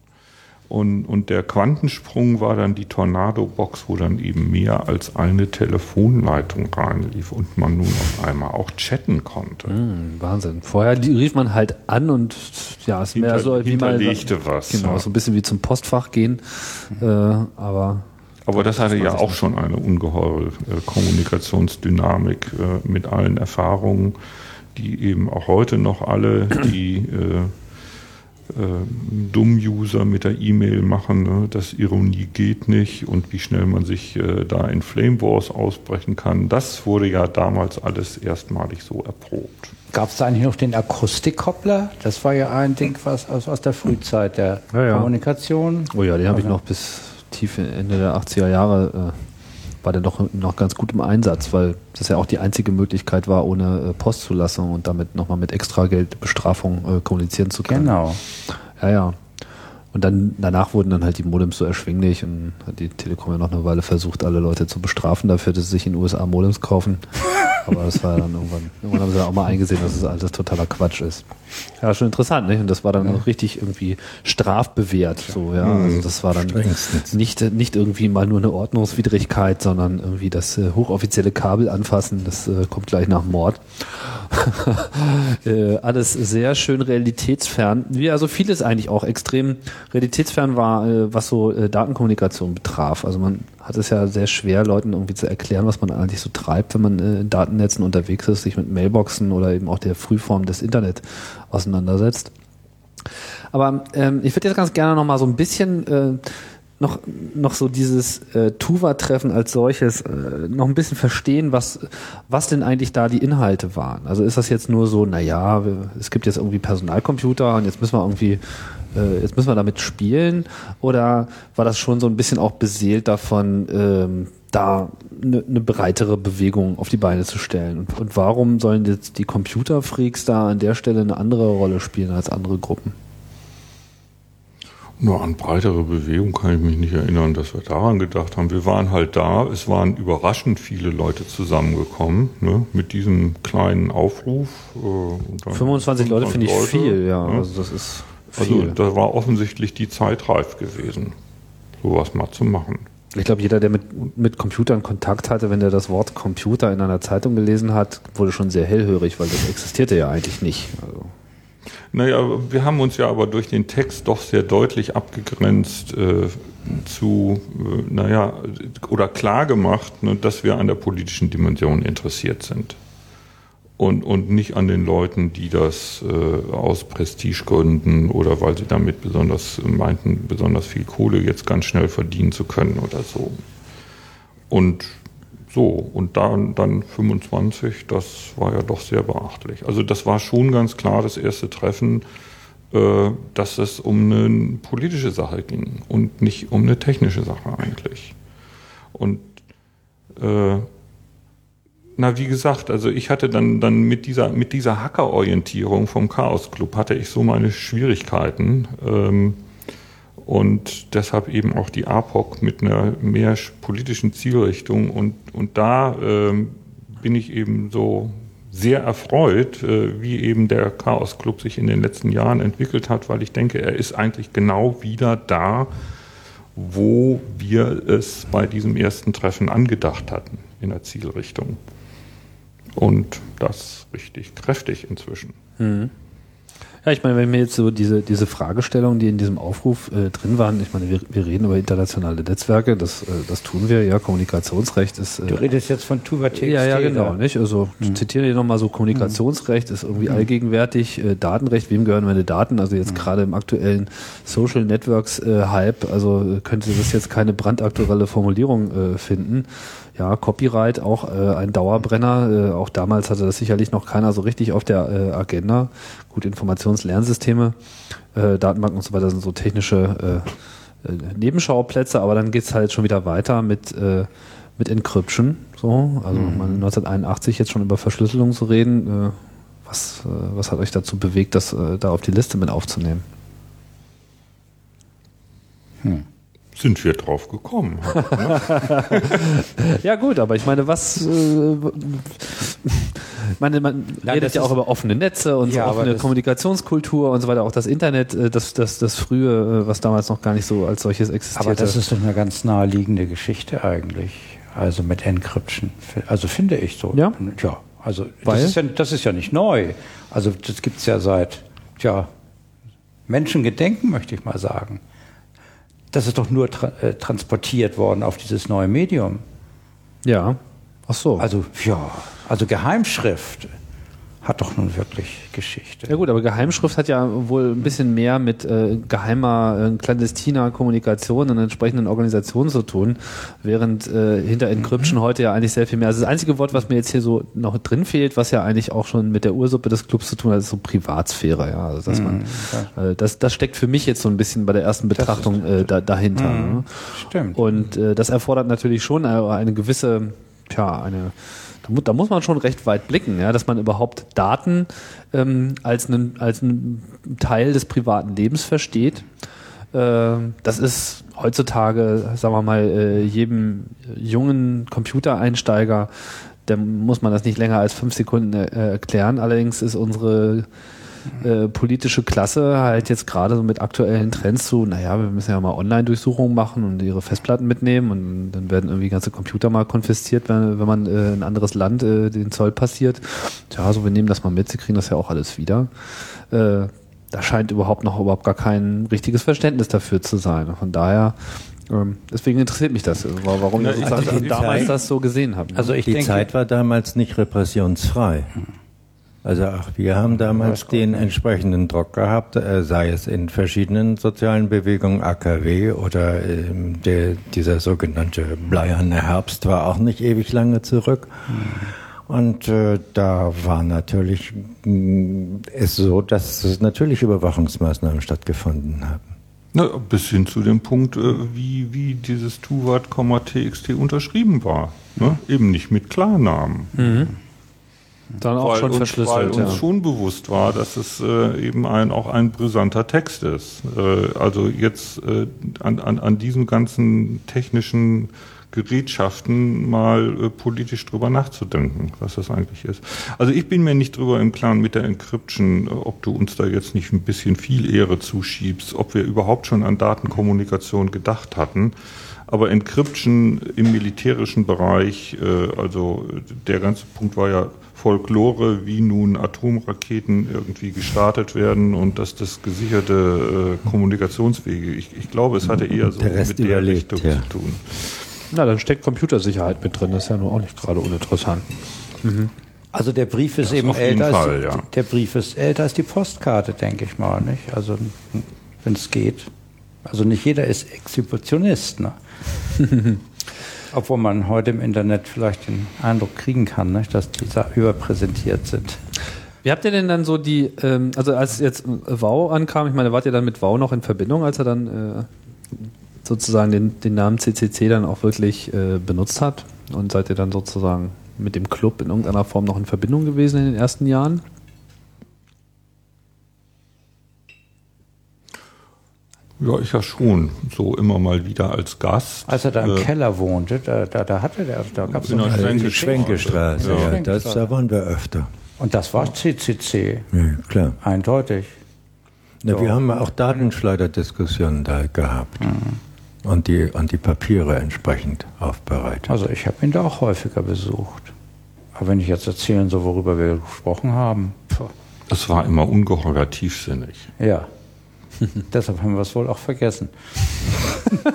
Und, und der Quantensprung war dann die Tornado-Box, wo dann eben mehr als eine Telefonleitung reinlief und man nun auf einmal auch chatten konnte. Mhm, Wahnsinn. Vorher rief man halt an und ja, es wäre so wie man was. Genau, ja. so ein bisschen wie zum Postfach gehen. Mhm. Äh, aber aber das hatte ja auch schon eine ungeheure äh, Kommunikationsdynamik äh, mit allen Erfahrungen, die eben auch heute noch alle die äh, Dumm-User mit der E-Mail machen, ne? dass Ironie geht nicht und wie schnell man sich äh, da in Flame Wars ausbrechen kann. Das wurde ja damals alles erstmalig so erprobt. Gab es da eigentlich noch den Akustikkoppler? Das war ja ein Ding was aus, aus der Frühzeit der ja, ja. Kommunikation. Oh ja, den habe ich noch bis tief Ende der 80er Jahre äh, war der doch noch ganz gut im Einsatz, weil das ja auch die einzige Möglichkeit war, ohne äh, Postzulassung und damit nochmal mit Extrageldbestrafung äh, kommunizieren zu können. Genau. Ja, ja. Und dann danach wurden dann halt die Modems so erschwinglich und hat die Telekom ja noch eine Weile versucht, alle Leute zu bestrafen dafür, dass sie sich in den USA Modems kaufen. Aber das war ja dann irgendwann, irgendwann haben sie dann auch mal eingesehen, dass es das alles totaler Quatsch ist. Ja, schon interessant, nicht? Und das war dann ja. auch richtig irgendwie strafbewehrt, so, ja. Mhm. Also das war dann nicht, nicht irgendwie mal nur eine Ordnungswidrigkeit, sondern irgendwie das äh, hochoffizielle Kabel anfassen, das äh, kommt gleich nach Mord. äh, alles sehr schön realitätsfern. Wie also vieles eigentlich auch extrem realitätsfern war, äh, was so äh, Datenkommunikation betraf. Also man hat es ja sehr schwer, Leuten irgendwie zu erklären, was man eigentlich so treibt, wenn man äh, in Datennetzen unterwegs ist, sich mit Mailboxen oder eben auch der Frühform des Internet auseinandersetzt. Aber ähm, ich würde jetzt ganz gerne noch mal so ein bisschen äh, noch, noch so dieses äh, Tuva-Treffen als solches äh, noch ein bisschen verstehen, was, was denn eigentlich da die Inhalte waren. Also ist das jetzt nur so, naja, es gibt jetzt irgendwie Personalcomputer und jetzt müssen wir irgendwie äh, jetzt müssen wir damit spielen? Oder war das schon so ein bisschen auch beseelt davon, ähm, da eine ne breitere Bewegung auf die Beine zu stellen? Und, und warum sollen jetzt die Computerfreaks da an der Stelle eine andere Rolle spielen als andere Gruppen? Nur an breitere Bewegung kann ich mich nicht erinnern, dass wir daran gedacht haben. Wir waren halt da, es waren überraschend viele Leute zusammengekommen ne, mit diesem kleinen Aufruf. Äh, 25 Leute finde ich viel, ja. Ne? Also das ist also da war offensichtlich die Zeit reif gewesen, sowas mal zu machen. Ich glaube, jeder, der mit, mit Computern Kontakt hatte, wenn der das Wort Computer in einer Zeitung gelesen hat, wurde schon sehr hellhörig, weil das existierte ja eigentlich nicht. Also. Naja, wir haben uns ja aber durch den Text doch sehr deutlich abgegrenzt äh, zu, äh, naja, oder klar gemacht, ne, dass wir an der politischen Dimension interessiert sind und, und nicht an den Leuten, die das äh, aus Prestigegründen oder weil sie damit besonders meinten, besonders viel Kohle jetzt ganz schnell verdienen zu können oder so. Und so, und dann, dann 25, das war ja doch sehr beachtlich. Also das war schon ganz klar das erste Treffen, äh, dass es um eine politische Sache ging und nicht um eine technische Sache eigentlich. Und äh, na, wie gesagt, also ich hatte dann, dann mit dieser, mit dieser Hackerorientierung vom Chaos Club hatte ich so meine Schwierigkeiten. Ähm, und deshalb eben auch die APOC mit einer mehr politischen Zielrichtung. Und, und da ähm, bin ich eben so sehr erfreut, äh, wie eben der Chaos Club sich in den letzten Jahren entwickelt hat, weil ich denke, er ist eigentlich genau wieder da, wo wir es bei diesem ersten Treffen angedacht hatten in der Zielrichtung. Und das richtig kräftig inzwischen. Mhm. Ja, ich meine, wenn mir jetzt so diese, diese Fragestellungen, die in diesem Aufruf äh, drin waren, ich meine, wir, wir reden über internationale Netzwerke, das, äh, das tun wir, ja, Kommunikationsrecht ist. Äh, Du redest jetzt von Tuba TXT. ja, ja, genau, da. nicht? Also ich zitiere hier nochmal so, Kommunikationsrecht ist irgendwie allgegenwärtig, äh, Datenrecht, wem gehören meine Daten? Also jetzt gerade im aktuellen Social Networks äh, Hype, also äh, könnte das jetzt keine brandaktuelle Formulierung äh, finden. Ja, Copyright auch äh, ein Dauerbrenner. Äh, auch damals hatte das sicherlich noch keiner so richtig auf der äh, Agenda. Gut, Informationslernsysteme, äh, Datenbanken und so weiter sind so technische äh, äh, Nebenschauplätze, aber dann geht's halt schon wieder weiter mit, äh, mit Encryption. So, also man 1981 jetzt schon über Verschlüsselung zu reden. Äh, was, äh, was hat euch dazu bewegt, das äh, da auf die Liste mit aufzunehmen? Sind wir drauf gekommen? Ja gut, aber ich meine, was äh, meine, man Nein, redet ja auch über offene Netze und Ja, so offene Kommunikationskultur und so weiter. Auch das Internet, äh, das, das, das frühe, äh, was damals noch gar nicht so als solches existierte. Aber das ist doch eine ganz naheliegende Geschichte eigentlich. Also mit Encryption. Also finde ich so. Ja? Ja. Also Weil? das ist ja, das ist ja nicht neu. Also das gibt es ja seit, tja, Menschengedenken, möchte ich mal sagen. Das ist doch nur tra äh, transportiert worden auf dieses neue Medium. ja. Ach so. Also, ja, also Geheimschrift hat doch nun wirklich Geschichte. Ja gut, aber Geheimschrift hat ja wohl ein bisschen mehr mit äh, geheimer, äh, clandestiner Kommunikation in entsprechenden Organisationen zu tun, während äh, hinter Encryption heute ja eigentlich sehr viel mehr. Also das einzige Wort, was mir jetzt hier so noch drin fehlt, was ja eigentlich auch schon mit der Ursuppe des Clubs zu tun hat, ist so Privatsphäre. Ja, also dass man, äh, das, das steckt für mich jetzt so ein bisschen bei der ersten Betrachtung äh, da, dahinter. Ne? Stimmt. Und äh, das erfordert natürlich schon eine, eine gewisse, tja, eine, da, mu da muss man schon recht weit blicken, ja, dass man überhaupt Daten ähm, als, einen, als Teil des privaten Lebens versteht. Äh, das ist heutzutage, sagen wir mal, äh, jedem jungen Computereinsteiger, der muss man das nicht länger als fünf Sekunden äh, erklären. Allerdings ist unsere äh, politische Klasse halt jetzt gerade so mit aktuellen Trends so, naja, wir müssen ja mal Online-Durchsuchungen machen und ihre Festplatten mitnehmen und dann werden irgendwie ganze Computer mal konfisziert, wenn, wenn man äh, in ein anderes Land äh, den Zoll passiert. Tja, so wir nehmen das mal mit, sie kriegen das ja auch alles wieder. Äh, da scheint überhaupt noch überhaupt gar kein richtiges Verständnis dafür zu sein. Von daher, ähm, deswegen interessiert mich das, wa- warum Ja, ihr ich- sozusagen die damals Zeit- das so gesehen habt. ne? Also ich die denke, Zeit war damals nicht repressionsfrei. Also auch wir haben damals den entsprechenden Druck gehabt, äh, sei es in verschiedenen sozialen Bewegungen, AKW oder ähm, der, dieser sogenannte bleierne Herbst war auch nicht ewig lange zurück. Und äh, da war natürlich mh, es so, dass es natürlich Überwachungsmaßnahmen stattgefunden haben. Na, bis hin zu dem Punkt, äh, wie, wie dieses Tuvat, TXT unterschrieben war. Ne? Eben nicht mit Klarnamen. Dann auch weil schon uns, verschlüsselt. Weil uns ja. schon bewusst war, dass es äh, eben ein, auch ein brisanter Text ist. Äh, also jetzt äh, an, an, an diesen ganzen technischen Gerätschaften mal äh, politisch drüber nachzudenken, was das eigentlich ist. Also ich bin mir nicht drüber im Klaren mit der Encryption, äh, ob du uns da jetzt nicht ein bisschen viel Ehre zuschiebst, ob wir überhaupt schon an Datenkommunikation gedacht hatten. Aber Encryption im militärischen Bereich, äh, also der ganze Punkt war ja Folklore, wie nun Atomraketen irgendwie gestartet werden und dass das gesicherte äh, Kommunikationswege, ich, ich glaube, es hatte eher so Der Rest mit der überlebt, Richtung ja. zu tun. Na, dann steckt Computersicherheit mit drin. Das ist ja nun auch nicht gerade uninteressant. Also der Brief ist Das eben älter. Fall, als, ja. Der Brief ist älter als die Postkarte, denke ich mal. Nicht? Also wenn es geht. Also nicht jeder ist Exhibitionist. Ne? Obwohl man heute im Internet vielleicht den Eindruck kriegen kann, nicht? dass die überpräsentiert sind. Wie habt ihr denn dann so die, ähm, also als jetzt äh, Wow ankam, ich meine, wart ihr dann mit Wow noch in Verbindung, als er dann äh, sozusagen den, den Namen CCC dann auch wirklich äh, benutzt hat? Und seid ihr dann sozusagen mit dem Club in irgendeiner Form noch in Verbindung gewesen in den ersten Jahren? Ja, ich ja schon, so immer mal wieder als Gast. Als er da im Äh, Keller wohnte, da, da, da hatte der, da gab es die Schwenkestraße. Schwenkestraße, Ja. ja, das, da waren wir öfter. Und das war CCC, Ja, klar. eindeutig. Na, wir haben auch Datenschleuderdiskussionen da gehabt. Und, die, und die Papiere entsprechend aufbereitet. Also ich habe ihn da auch häufiger besucht. Aber wenn ich jetzt erzählen soll, worüber wir gesprochen haben, pf, Es war immer ungeheuer tiefsinnig. Ja. Deshalb haben wir es wohl auch vergessen.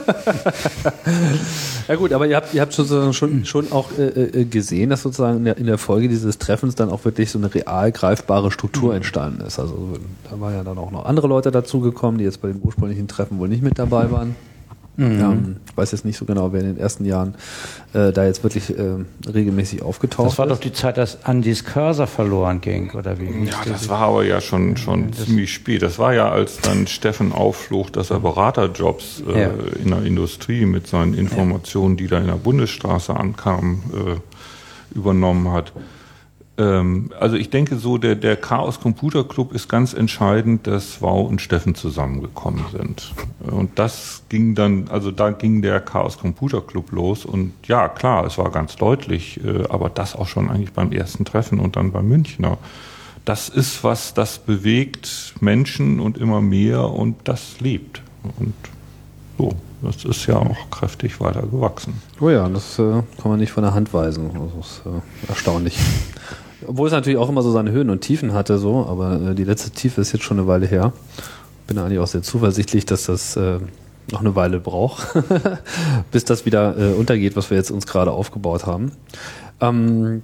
ja gut, aber ihr habt, ihr habt sozusagen schon, schon auch äh, äh, gesehen, dass sozusagen in der, in der, Folge dieses Treffens dann auch wirklich so eine real greifbare Struktur mhm. entstanden ist. Also da waren ja dann auch noch andere Leute dazugekommen, die jetzt bei dem ursprünglichen Treffen wohl nicht mit dabei waren. Mhm. Ähm, ich weiß jetzt nicht so genau, wer in den ersten Jahren äh, da jetzt wirklich äh, regelmäßig aufgetaucht ist. Das war doch die Zeit, dass Andys Cursor verloren ging, oder wie? Ja, das war aber ja schon, schon ja, ziemlich spät. Das war ja, als dann Steffen aufflog, dass er Beraterjobs äh, ja. in der Industrie mit seinen Informationen, die da in der Bundesstraße ankamen, äh, übernommen hat. Ähm, also ich denke so, der, der Chaos Computer Club ist ganz entscheidend, dass Wow und Steffen zusammengekommen sind. Und das ging dann, also da ging der Chaos Computer Club los und ja, klar, es war ganz deutlich, äh, aber das auch schon eigentlich beim ersten Treffen und dann beim Münchner. Das ist was, das bewegt Menschen und immer mehr und das lebt. Und so, das ist ja auch kräftig weiter gewachsen. Oh ja, das äh, kann man nicht von der Hand weisen. Das ist äh, erstaunlich. Obwohl es natürlich auch immer so seine Höhen und Tiefen hatte, so, aber äh, die letzte Tiefe ist jetzt schon eine Weile her. Bin eigentlich auch sehr zuversichtlich, dass das äh, noch eine Weile braucht, bis das wieder äh, untergeht, was wir jetzt uns gerade aufgebaut haben. Ähm,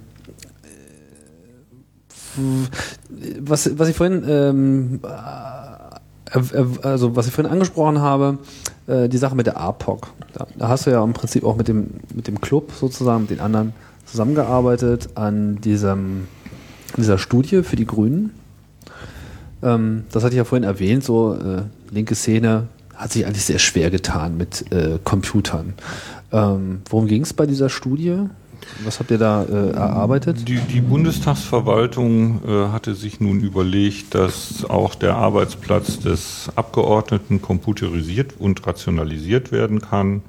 was, was ich vorhin ähm, äh, äh, also was ich vorhin angesprochen habe, äh, die Sache mit der APOC. Da, hast du ja im Prinzip auch mit dem, mit dem Club sozusagen, mit den anderen zusammengearbeitet an diesem, dieser Studie für die Grünen. Ähm, das hatte ich ja vorhin erwähnt, so äh, linke Szene hat sich eigentlich sehr schwer getan mit äh, Computern. Ähm, worum ging es bei dieser Studie? Was habt ihr da äh, erarbeitet? Die, die Bundestagsverwaltung äh, hatte sich nun überlegt, dass auch der Arbeitsplatz des Abgeordneten computerisiert und rationalisiert werden kann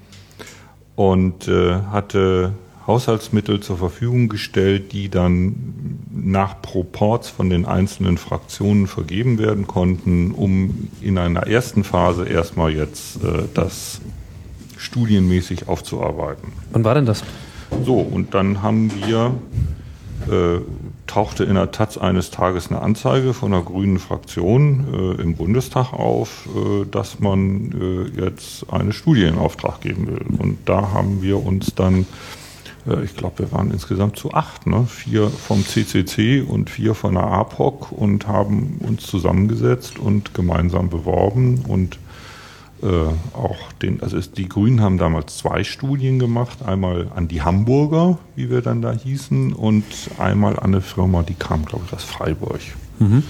und äh, hatte Haushaltsmittel zur Verfügung gestellt, die dann nach Proports von den einzelnen Fraktionen vergeben werden konnten, um in einer ersten Phase erstmal jetzt äh, das studienmäßig aufzuarbeiten. Wann war denn das? So, und dann haben wir, äh, tauchte in der Taz eines Tages eine Anzeige von einer grünen Fraktion äh, im Bundestag auf, äh, dass man äh, jetzt eine Studie in Auftrag geben will. Und da haben wir uns dann ich glaube, wir waren insgesamt zu acht, ne? vier vom CCC und vier von der APOC und haben uns zusammengesetzt und gemeinsam beworben und äh, auch den, also die Grünen haben damals zwei Studien gemacht, einmal an die Hamburger, wie wir dann da hießen, und einmal an eine Firma, die kam, glaube ich, aus Freiburg. Mhm.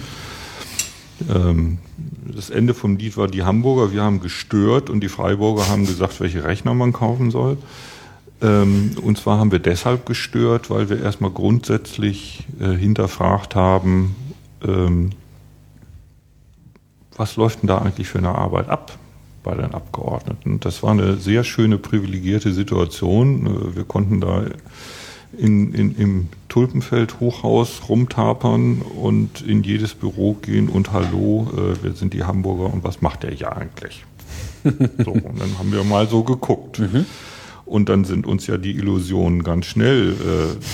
Ähm, das Ende vom Lied war die Hamburger, wir haben gestört und die Freiburger haben gesagt, welche Rechner man kaufen soll. Ähm, und zwar haben wir deshalb gestört, weil wir erstmal grundsätzlich äh, hinterfragt haben, ähm, was läuft denn da eigentlich für eine Arbeit ab bei den Abgeordneten? Das war eine sehr schöne privilegierte Situation. Äh, wir konnten da in, in, im Tulpenfeld Hochhaus rumtapern und in jedes Büro gehen und Hallo, äh, wir sind die Hamburger und was macht der hier eigentlich? so, und dann haben wir mal so geguckt. Mhm. Und dann sind uns ja die Illusionen ganz schnell äh,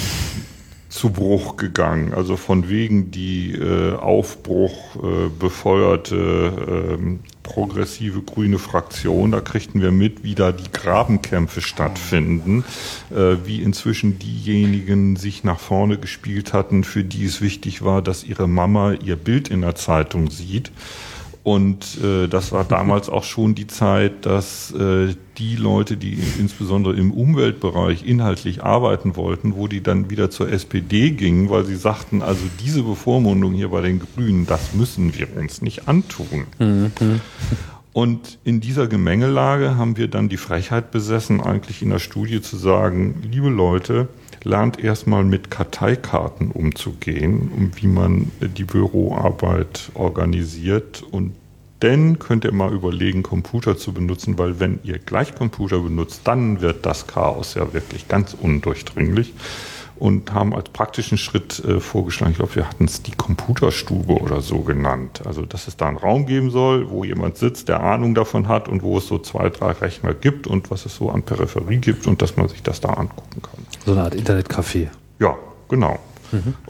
zu Bruch gegangen. Also von wegen die äh, Aufbruch äh, befeuerte äh, progressive grüne Fraktion, da kriegten wir mit, wie da die Grabenkämpfe stattfinden, äh, wie inzwischen diejenigen sich nach vorne gespielt hatten, für die es wichtig war, dass ihre Mama ihr Bild in der Zeitung sieht. Und äh, das war damals auch schon die Zeit, dass äh, die Leute, die insbesondere im Umweltbereich inhaltlich arbeiten wollten, wo die dann wieder zur SPD gingen, weil sie sagten, also diese Bevormundung hier bei den Grünen, das müssen wir uns nicht antun. Mhm. Und in dieser Gemengelage haben wir dann die Frechheit besessen, eigentlich in der Studie zu sagen, liebe Leute, lernt erstmal mit Karteikarten umzugehen, um wie man die Büroarbeit organisiert. Und dann könnt ihr mal überlegen, Computer zu benutzen, weil wenn ihr gleich Computer benutzt, dann wird das Chaos ja wirklich ganz undurchdringlich und haben als praktischen Schritt äh, vorgeschlagen, ich glaube, wir hatten es die Computerstube oder so genannt. Also, dass es da einen Raum geben soll, wo jemand sitzt, der Ahnung davon hat und wo es so zwei, drei Rechner gibt und was es so an Peripherie gibt und dass man sich das da angucken kann. So eine Art Internetcafé. Ja, genau.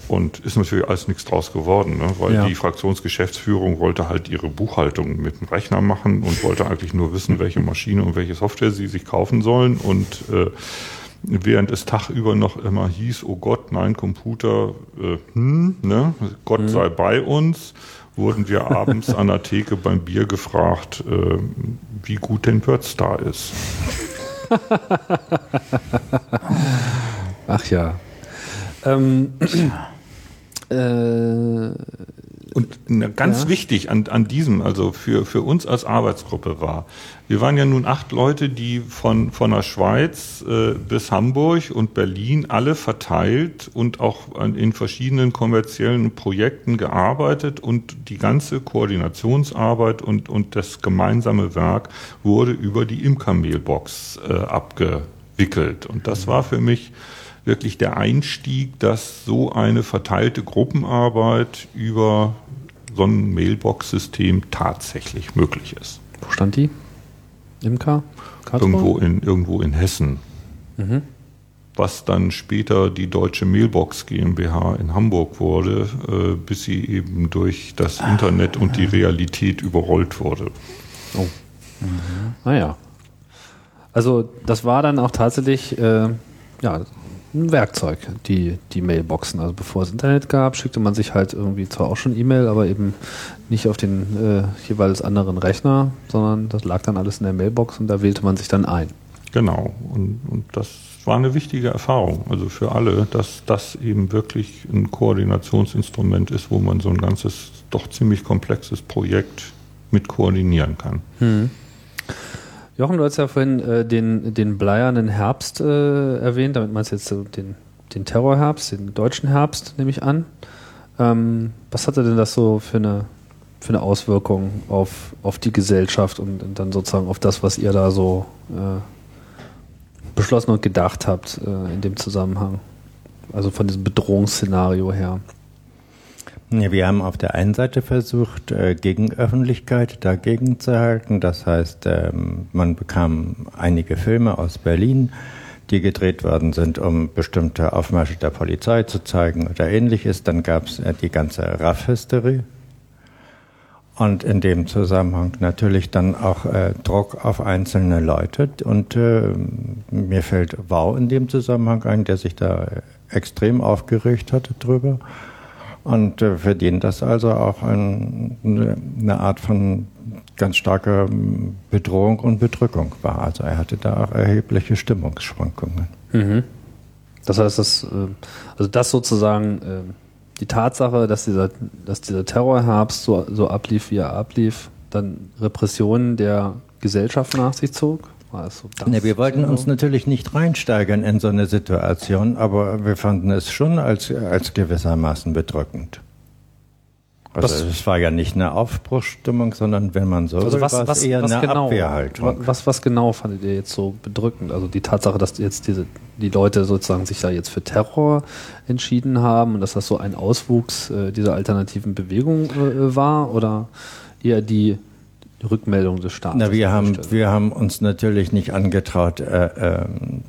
Und ist natürlich alles nichts draus geworden, ne? weil Ja. die Fraktionsgeschäftsführung wollte halt ihre Buchhaltung mit dem Rechner machen und wollte eigentlich nur wissen, welche Maschine und welche Software sie sich kaufen sollen. Und äh, während es tagüber noch immer hieß, oh Gott, nein, Computer, äh, hm, ne? Gott sei bei uns, wurden wir abends an der Theke beim Bier gefragt, äh, wie gut denn WordStar ist. Ach ja. Ähm, äh, Und ganz Ja. wichtig an, an diesem, also für, für uns als Arbeitsgruppe war, wir waren ja nun acht Leute, die von, von der Schweiz äh, bis Hamburg und Berlin alle verteilt und auch an, in verschiedenen kommerziellen Projekten gearbeitet und die ganze Koordinationsarbeit und, und das gemeinsame Werk wurde über die Imker-Mailbox äh, abgewickelt. Und das war für mich wirklich der Einstieg, dass so eine verteilte Gruppenarbeit über so ein Mailbox-System tatsächlich möglich ist. wo stand die? Imker? Karlsruhe? Irgendwo in, irgendwo in Hessen. Was dann später die Deutsche Mailbox GmbH in Hamburg wurde, äh, bis sie eben durch das Internet und die Realität überrollt wurde. Oh. Naja. Also das war dann auch tatsächlich äh, ja, ein Werkzeug, die, die Mailboxen. Also bevor es Internet gab, schickte man sich halt irgendwie zwar auch schon E-Mail, aber eben nicht auf den äh, jeweils anderen Rechner, sondern das lag dann alles in der Mailbox und da wählte man sich dann ein. Genau. Und, und das war eine wichtige Erfahrung, also für alle, dass das eben wirklich ein Koordinationsinstrument ist, wo man so ein ganzes, doch ziemlich komplexes Projekt mit koordinieren kann. Jochen, du hast ja vorhin äh, den, den bleiernen Herbst äh, erwähnt, damit meinst du jetzt so den, den Terrorherbst, den deutschen Herbst, nehme ich an. Ähm, was hatte denn das so für eine, für eine Auswirkung auf, auf die Gesellschaft und, und dann sozusagen auf das, was ihr da so äh, beschlossen und gedacht habt äh, in dem Zusammenhang? Also von diesem Bedrohungsszenario her. Wir haben auf der einen Seite versucht, äh, Gegenöffentlichkeit dagegen zu halten. Das heißt, ähm, man bekam einige Filme aus Berlin, die gedreht worden sind, um bestimmte Aufmärsche der Polizei zu zeigen oder ähnliches. Dann gab es äh, die ganze RAF-Hysterie. Und in dem Zusammenhang natürlich dann auch äh, Druck auf einzelne Leute. Und äh, mir fällt Wow in dem Zusammenhang ein, der sich da extrem aufgeregt hatte drüber. Und äh, den das also auch ein, eine eine Art von ganz starker ähm, Bedrohung und Bedrückung war. Also er hatte da auch erhebliche Stimmungsschwankungen. Das heißt, das, äh, also das sozusagen äh, die Tatsache, dass dieser, dass dieser Terrorherbst so, so ablief, wie er ablief, dann Repressionen der Gesellschaft nach sich zog? War es so das? Ne, wir wollten uns natürlich nicht reinsteigern in so eine Situation, aber wir fanden es schon als, als gewissermaßen bedrückend. Also Was- es war ja nicht eine Aufbruchsstimmung, sondern wenn man so also was, was, eher was eine genau, Abwehrhaltung. Was, was genau fandet ihr jetzt so bedrückend? Also die Tatsache, dass jetzt diese, die Leute sozusagen sich da jetzt für Terror entschieden haben und dass das so ein Auswuchs äh, dieser alternativen Bewegung äh, war oder eher die Rückmeldung des Staates? Na, wir haben, wir haben uns natürlich nicht angetraut, äh, ähm,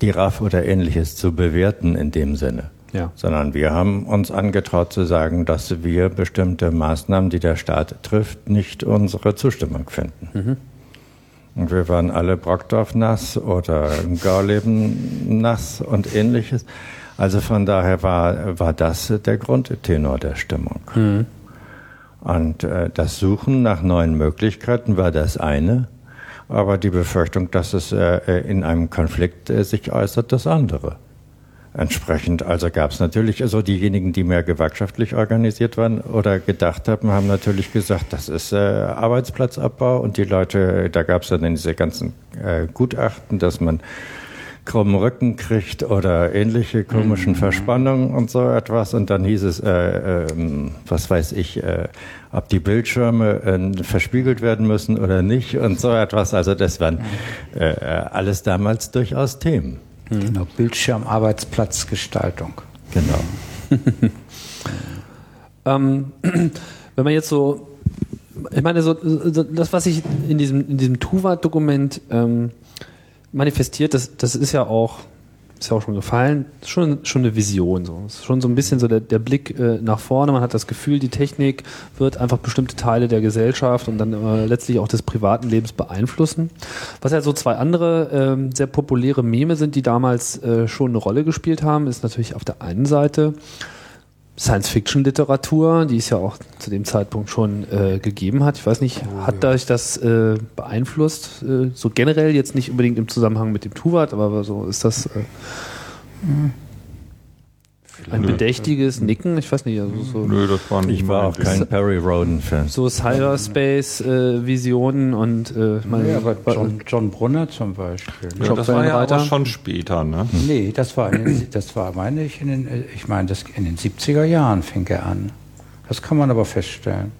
die RAF oder ähnliches zu bewerten in dem Sinne. Ja. Sondern wir haben uns angetraut zu sagen, dass wir bestimmte Maßnahmen, die der Staat trifft, nicht unsere Zustimmung finden. Und wir waren alle Brockdorf nass oder Gauleben nass und ähnliches. Also von daher war, war das der Grundtenor der Stimmung. Und äh, das Suchen nach neuen Möglichkeiten war das eine, aber die Befürchtung, dass es äh, in einem Konflikt äh, sich äußert, das andere. Entsprechend, also gab es natürlich, also diejenigen, die mehr gewerkschaftlich organisiert waren oder gedacht haben, haben natürlich gesagt, das ist äh, Arbeitsplatzabbau und die Leute, da gab es dann diese ganzen äh, Gutachten, dass man krummen Rücken kriegt oder ähnliche komischen Verspannungen und so etwas. Und dann hieß es, äh, ähm, was weiß ich, äh, ob die Bildschirme äh, verspiegelt werden müssen oder nicht und so etwas. Also das waren äh, äh, alles damals durchaus Themen. Genau, Bildschirmarbeitsplatzgestaltung. Genau. Ähm, wenn man jetzt so, ich meine, so, so das, was sich in diesem, in diesem Tuvat-Dokument ähm, manifestiert, das, das ist ja auch ist ja auch schon gefallen, schon, schon eine Vision. So. Ist schon so ein bisschen so der, der Blick äh, nach vorne. Man hat das Gefühl, die Technik wird einfach bestimmte Teile der Gesellschaft und dann äh, letztlich auch des privaten Lebens beeinflussen. Was ja so zwei andere ähm, sehr populäre Meme sind, die damals äh, schon eine Rolle gespielt haben, ist natürlich auf der einen Seite Science-Fiction-Literatur, die es ja auch zu dem Zeitpunkt schon äh, gegeben hat. Ich weiß nicht, oh, hat ja. euch das äh, beeinflusst? Äh, so generell jetzt nicht unbedingt im Zusammenhang mit dem Tuvat, aber so ist das. Mhm. Ein bedächtiges Nicken, ich weiß nicht. Also so Nö, das war nicht Ich war auch kein Perry Roden-Fan. So Cyberspace-Visionen äh, und äh, meine, ja, aber John, John, Brunner zum Beispiel. Ja, das war ja aber schon später, ne? Nee, das war, den, das war meine ich, in den, ich meine, das, in den 70er Jahren fing er an. Das kann man aber feststellen.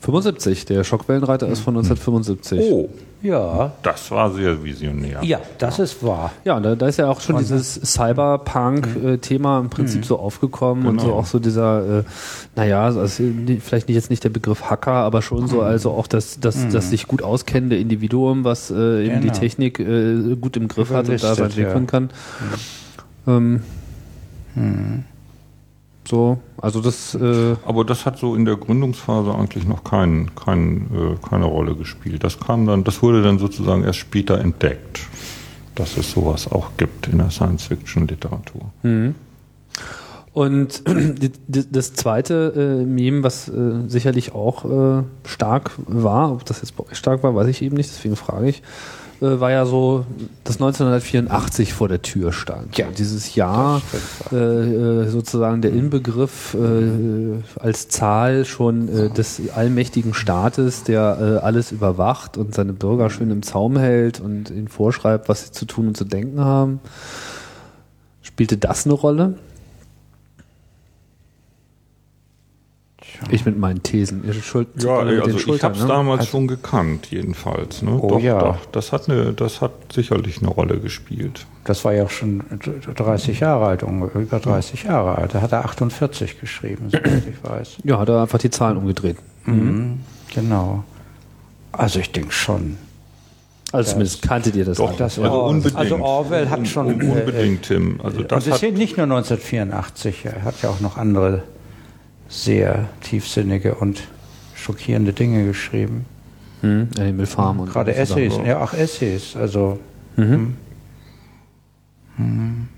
75, der Schockwellenreiter ist von 1975. Oh. Ja. Das war sehr visionär. Ja, das ist wahr. Ja, da, da ist ja auch schon und, dieses Cyberpunk-Thema im Prinzip mhm. so aufgekommen genau. und so auch so dieser, äh, naja, also vielleicht nicht jetzt nicht der Begriff Hacker, aber schon so, mhm. also auch das, das, mhm. das sich gut auskennende Individuum, was äh, eben genau. die Technik äh, gut im Griff hat und da sein entwickeln ja. kann. Mhm. Ähm, so, also das. Äh Aber das hat so in der Gründungsphase eigentlich noch kein, kein, äh, keine Rolle gespielt. Das kam dann, das wurde dann sozusagen erst später entdeckt, dass es sowas auch gibt in der Science-Fiction-Literatur. Mhm. Und das zweite äh, Meme, was äh, sicherlich auch äh, stark war, ob das jetzt bei euch stark war, weiß ich eben nicht, deswegen frage ich, äh, war ja so, dass 1984 vor der Tür stand. Ja. Und dieses Jahr äh, äh, sozusagen der Inbegriff äh, als Zahl schon äh, des allmächtigen Staates, der äh, alles überwacht und seine Bürger schön im Zaum hält und ihnen vorschreibt, was sie zu tun und zu denken haben. Spielte das eine Rolle? Ich mit meinen Thesen. Ihr Schuld, ja, also ich habe es ne? damals also, schon gekannt, jedenfalls. Ne? Oh, doch, ja. doch. Das hat, eine, das hat sicherlich eine Rolle gespielt. Das war ja auch schon 30 Jahre alt, über 30 Jahre alt. Da hat er 48 geschrieben, soweit ich weiß. Ja, hat er einfach die Zahlen umgedreht. Mhm. mhm. Genau. Also ich denke schon. Also zumindest kanntet ihr das. Doch, das also, unbedingt. also Orwell hat schon... Unbedingt, Tim. Also das und es ist nicht nur 1984, er hat ja auch noch andere sehr tiefsinnige und schockierende Dinge geschrieben. Hm, Animal Farm und gerade Essays, ja auch Essays, also. Mhm. Hm. Mhm.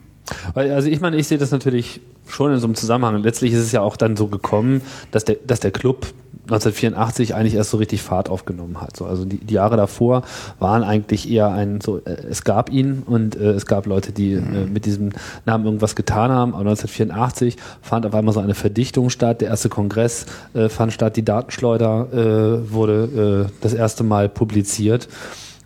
Also ich meine, ich sehe das natürlich schon in so einem Zusammenhang. Letztlich ist es ja auch dann so gekommen, dass der, dass der Club 1984 eigentlich erst so richtig Fahrt aufgenommen hat. So, also die, die Jahre davor waren eigentlich eher ein so, äh, es gab ihn und äh, es gab Leute, die äh, mhm. mit diesem Namen irgendwas getan haben. Aber 1984 fand auf einmal so eine Verdichtung statt. Der erste Kongress äh, fand statt, die Datenschleuder äh, wurde das erste Mal publiziert.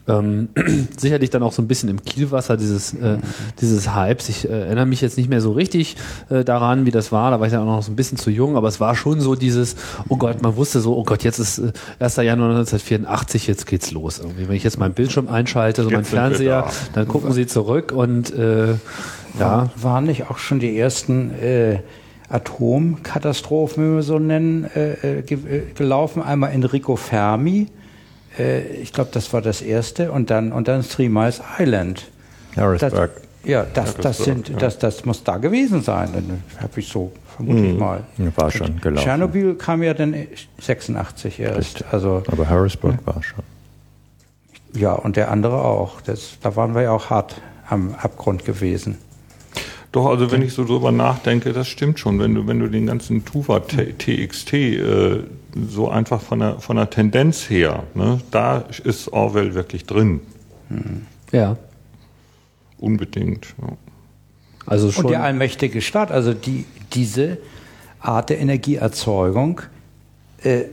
Ähm, sicherlich dann auch so ein bisschen im Kielwasser dieses, äh, dieses Hypes. Ich äh, erinnere mich jetzt nicht mehr so richtig äh, daran, wie das war. Da war ich dann auch noch so ein bisschen zu jung, aber es war schon so dieses, oh Gott, man wusste so, oh Gott, jetzt ist äh, 1. Januar 1984, jetzt geht's los. Irgendwie. Wenn ich jetzt meinen Bildschirm einschalte, so mein Fernseher, dann gucken sie zurück und äh, ja. Waren nicht auch schon die ersten äh, Atomkatastrophen, wie wir so nennen, äh, äh, äh gelaufen? Einmal Enrico Fermi äh, ich glaube, das war das erste und dann und dann Three Miles Island. Harrisburg. Das, ja, das, das sind, ja. das, das muss da gewesen sein. Habe ich so vermutlich mhm. mal. War schon gelaufen. Tschernobyl kam ja dann 86 erst. Also, Aber Harrisburg ja. war schon. Ja, und der andere auch. Das, da waren wir ja auch hart am Abgrund gewesen. Doch, also wenn ich so drüber nachdenke, das stimmt schon. Wenn du, wenn du den ganzen Tuva TXT äh, so einfach von der, von der Tendenz her, ne, da ist Orwell wirklich drin. Hm. Ja. Unbedingt. Ja. Also schon. Und der allmächtige Staat, also die, diese Art der Energieerzeugung äh,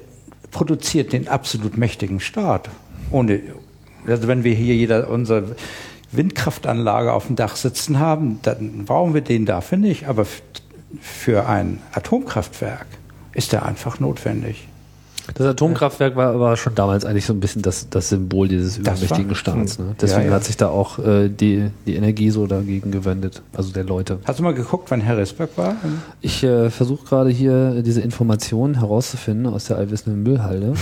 produziert den absolut mächtigen Staat. Ohne, also wenn wir hier jeder unser Windkraftanlage auf dem Dach sitzen haben, dann brauchen wir den dafür nicht. Aber für ein Atomkraftwerk ist der einfach notwendig. Das Atomkraftwerk war, war schon damals eigentlich so ein bisschen das, das Symbol dieses übermächtigen Staats. Ne? Deswegen ja, ja. hat sich da auch äh, die, die Energie so dagegen gewendet, also der Leute. Hast du mal geguckt, wann Harrisburg war? Ich äh, versuche gerade hier diese Informationen herauszufinden aus der allwissenden Müllhalde.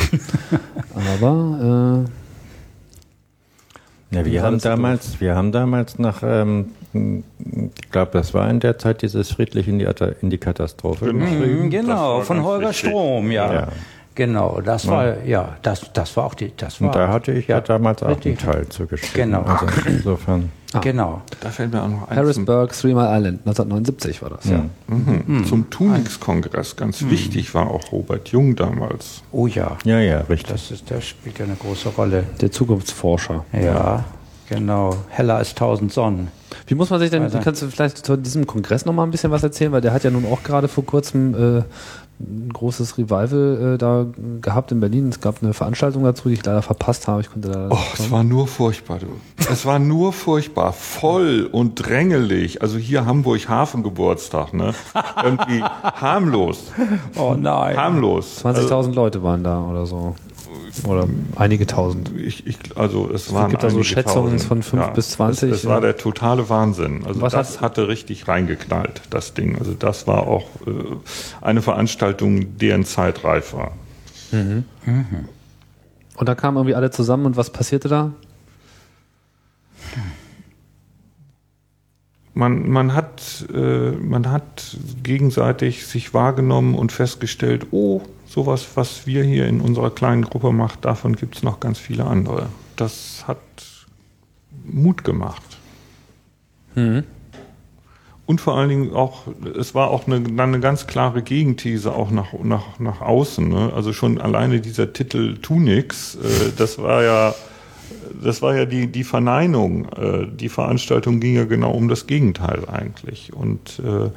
Aber äh, ja, wir haben damals, wir haben damals nach ähm, Ich glaube, das war in der Zeit dieses friedlich in die, in die Katastrophe. Genau. Mhm, genau, von Holger wichtig. Strom, ja. Ja. Genau, das war, ja, das, das war auch die, das war. Und da hatte ich ja, damals auch einen Teil zugeschrieben. Genau. Also insofern. Genau. Da fällt mir auch noch eins Harrisburg, Three Mile Island, 1979 war das, ja. Mhm. Zum Tunix-Kongress. Ganz wichtig war auch Robert Jung damals. Oh ja, Ja, ja, richtig. das, ist, das spielt ja eine große Rolle. Der Zukunftsforscher. Ja, genau. Heller als tausend Sonnen. Wie muss man sich denn, Weiter. kannst du vielleicht zu diesem Kongress noch mal ein bisschen was erzählen, weil der hat ja nun auch gerade vor kurzem äh, ein großes Revival äh, da gehabt in Berlin. Es gab eine Veranstaltung dazu, die ich leider verpasst habe. Ich konnte da Oh, es war nur furchtbar, du. Es war nur furchtbar, voll und drängelig. Also hier Hamburg Hafengeburtstag, ne? Irgendwie harmlos, Oh nein. harmlos. 20.000 Leute waren da oder so. Oder einige tausend. Also, ich, ich, also es waren gibt da so Schätzungen tausend. von fünf bis 20, Es, es ja. war der totale Wahnsinn. Also Was das hat- hatte richtig reingeknallt, das Ding. Also das war auch äh, eine Veranstaltung, deren Zeit reif war. Und da kamen irgendwie alle zusammen und was passierte da? Man, man, hat, äh, man hat gegenseitig sich wahrgenommen und festgestellt, oh, sowas, was wir hier in unserer kleinen Gruppe macht, davon gibt es noch ganz viele andere. Das hat Mut gemacht. Und vor allen Dingen auch, es war auch eine, eine ganz klare Gegenthese auch nach, nach, nach außen. Ne? Also schon alleine dieser Titel Tunix, äh, das war ja, das war ja die, die Verneinung. Äh, die Veranstaltung ging ja genau um das Gegenteil eigentlich. Und äh,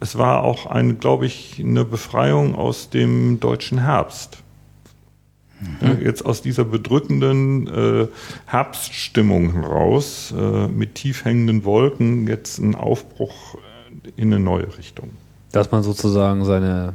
es war auch eine, glaube ich, eine Befreiung aus dem deutschen Herbst. Ja, Jetzt aus dieser bedrückenden äh, Herbststimmung heraus, äh, mit tief hängenden Wolken, jetzt ein Aufbruch in eine neue Richtung. Dass man sozusagen seine,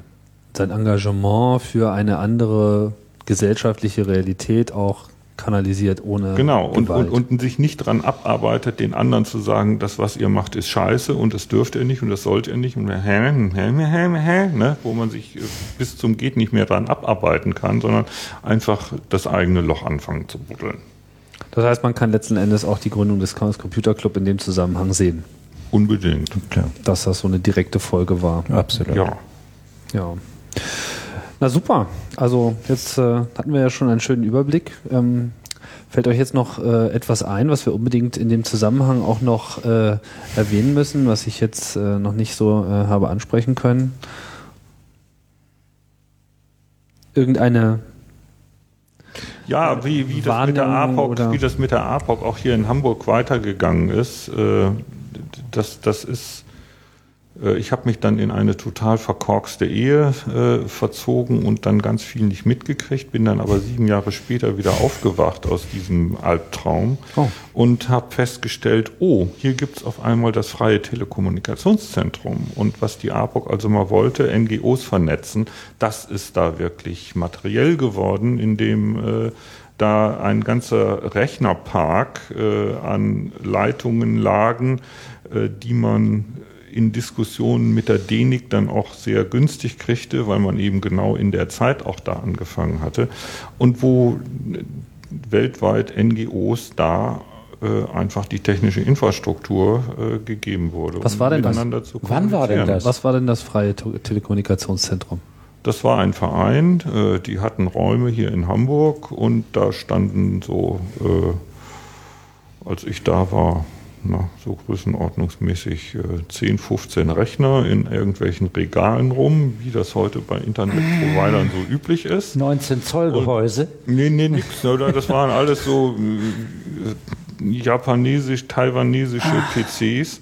sein Engagement für eine andere gesellschaftliche Realität auch kanalisiert ohne Genau, und, und, und sich nicht dran abarbeitet, den anderen zu sagen, das, was ihr macht, ist scheiße und das dürft ihr nicht und das sollt ihr nicht und hä, hä, hä, hä, hä, ne? wo man sich äh, bis zum geht nicht mehr dran abarbeiten kann, sondern einfach das eigene Loch anfangen zu buddeln. das heißt, man kann letzten Endes auch die Gründung des Chaos Computer Club in dem Zusammenhang sehen, Unbedingt. Klar, dass das so eine direkte Folge war. absolut. Ja. Ja. Na super. Also jetzt äh, hatten wir ja schon einen schönen Überblick. Ähm, fällt euch jetzt noch äh, etwas ein, was wir unbedingt in dem Zusammenhang auch noch äh, erwähnen müssen, was ich jetzt äh, noch nicht so äh, habe ansprechen können? Irgendeine Ja, wie, wie, das mit der APOC, oder- wie das mit der APOC auch hier in Hamburg weitergegangen ist, äh, das, das ist, ich habe mich dann in eine total verkorkste Ehe äh, verzogen und dann ganz viel nicht mitgekriegt, bin dann aber sieben Jahre später wieder aufgewacht aus diesem Albtraum Oh. und habe festgestellt, oh, hier gibt's auf einmal das freie Telekommunikationszentrum. Und was die APOC also mal wollte, NGOs vernetzen, das ist da wirklich materiell geworden, indem äh, da ein ganzer Rechnerpark äh, an Leitungen lagen, äh, die man in Diskussionen mit der DENIC dann auch sehr günstig kriegte, weil man eben genau in der Zeit auch da angefangen hatte und wo weltweit NGOs da äh, einfach die technische Infrastruktur äh, gegeben wurde. Was um war denn das? Wann war denn das? Was war denn das freie Telekommunikationszentrum? Das war ein Verein, äh, die hatten Räume hier in Hamburg und da standen so, äh, als ich da war, na, so größenordnungsmäßig äh, 10, 15 Rechner in irgendwelchen Regalen rum, wie das heute bei Internetprovidern so üblich ist. 19 Zoll Gehäuse. Nee, nee, nix. Oder? Das waren alles so äh, japanesisch, taiwanesische PCs.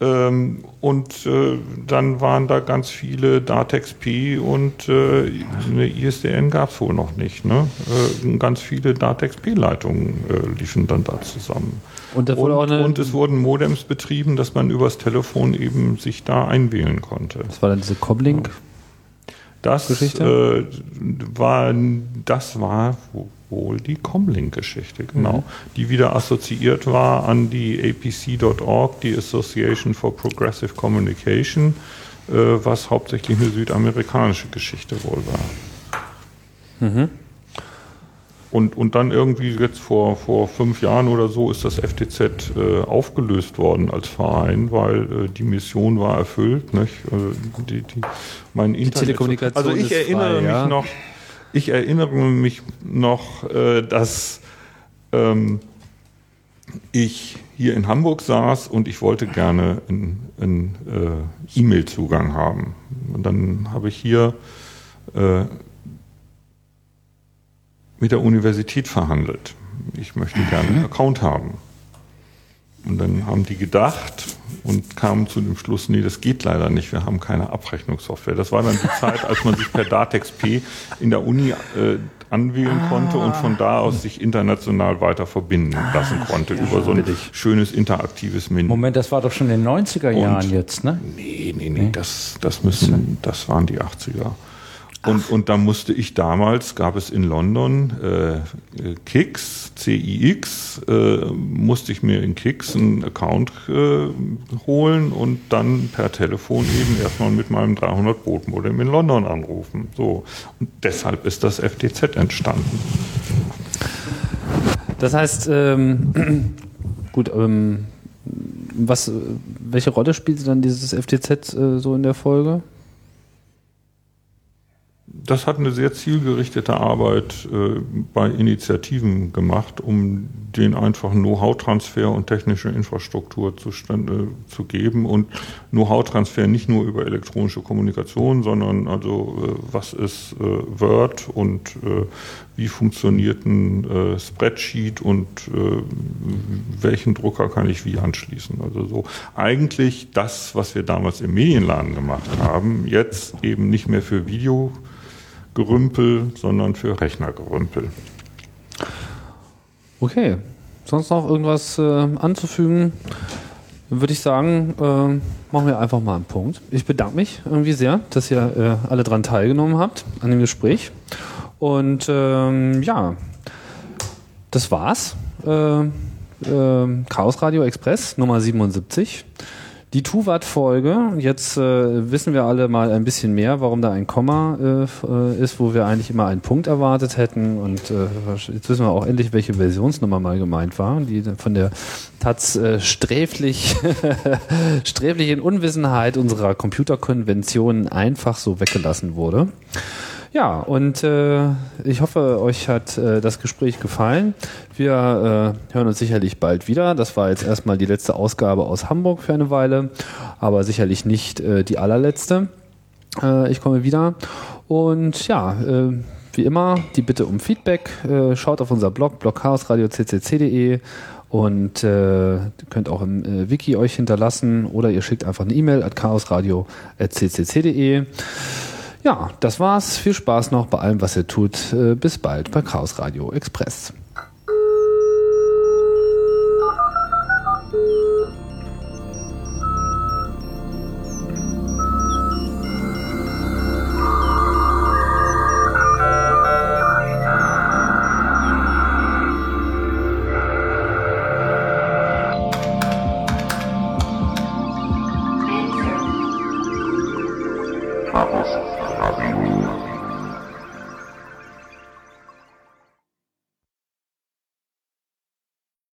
Ähm, und äh, dann waren da ganz viele DATEX-P und äh, eine ISDN gab es wohl noch nicht. Ne? Äh, ganz viele DATEX-P-Leitungen äh, liefen dann da zusammen. Und und, und es wurden Modems betrieben, dass man übers Telefon eben sich da einwählen konnte. Das war dann diese Comlink. Das Geschichte? äh, war, das war wohl die Comlink-Geschichte, genau, die wieder assoziiert war an die APC.org, die Association for Progressive Communication, äh, was hauptsächlich eine südamerikanische Geschichte wohl war. Und, und dann irgendwie jetzt vor, vor fünf Jahren oder so ist das FTZ äh, aufgelöst worden als Verein, weil äh, die Mission war erfüllt. Nicht? Also die, die, mein die Telekommunikation Also ich erinnere frei, mich ja? noch, ich erinnere mich noch, äh, dass ähm, ich hier in Hamburg saß und ich wollte gerne einen äh, E-Mail-Zugang haben. Und dann habe ich hier äh, mit der Universität verhandelt. Ich möchte gerne einen Account haben. Und dann haben die gedacht und kamen zu dem Schluss, nee, das geht leider nicht, wir haben keine Abrechnungssoftware. Das war dann die Zeit, als man sich per Datex P in der Uni äh, anwählen konnte und von da aus sich international weiter verbinden lassen konnte über so ein schönes interaktives Menü. Moment, das war doch schon in den 90er Jahren Und- jetzt, ne? Nee, nee, nee, das, das müssen, das waren die 80er. Und, und da musste ich damals, gab es in London äh, Kix, C-I-X, äh, musste ich mir in Kix einen Account äh, holen und dann per Telefon eben erstmal mit meinem 300 Boot Modem in London anrufen. So. Und deshalb ist das FTZ entstanden. Das heißt, ähm, gut, ähm, was, welche Rolle spielte dann dieses FTZ äh, so in der Folge? Das hat eine sehr zielgerichtete Arbeit äh, bei Initiativen gemacht, um den einfachen Know-how-Transfer und technische Infrastruktur zustande zu geben und Know-how-Transfer nicht nur über elektronische Kommunikation, sondern also äh, was ist äh, Word und äh, wie funktioniert ein äh, Spreadsheet und äh, welchen Drucker kann ich wie anschließen. Also so eigentlich das, was wir damals im Medienladen gemacht haben, jetzt eben nicht mehr für Video Gerümpel, sondern für Rechnergerümpel. Okay, sonst noch irgendwas äh, anzufügen? Würde ich sagen, äh, machen wir einfach mal einen Punkt. Ich bedanke mich irgendwie sehr, dass ihr äh, alle dran teilgenommen habt an dem Gespräch. Und ähm, ja, das war's. Äh, äh, Chaos Radio Express Nummer 77. Die Tuvat-Folge, jetzt äh, wissen wir alle mal ein bisschen mehr, warum da ein Komma äh, ist, wo wir eigentlich immer einen Punkt erwartet hätten. Und äh, jetzt wissen wir auch endlich, welche Versionsnummer mal gemeint war, die von der Taz äh, sträflich, sträflich in Unwissenheit unserer Computerkonventionen einfach so weggelassen wurde. Ja, und äh, ich hoffe, euch hat äh, das Gespräch gefallen. Wir äh, hören uns sicherlich bald wieder. Das war jetzt erstmal die letzte Ausgabe aus Hamburg für eine Weile, aber sicherlich nicht äh, die allerletzte. Äh, ich komme wieder. Und ja, äh, wie immer, die Bitte um Feedback. Schaut auf unser Blog, blogchaosradio.ccc.de und äh, könnt auch im äh, Wiki euch hinterlassen oder ihr schickt einfach eine E-Mail at chaosradio.ccc.de. Ja, das war's. Viel Spaß noch bei allem, was ihr tut. Äh, Bis bald bei Chaos Radio Express.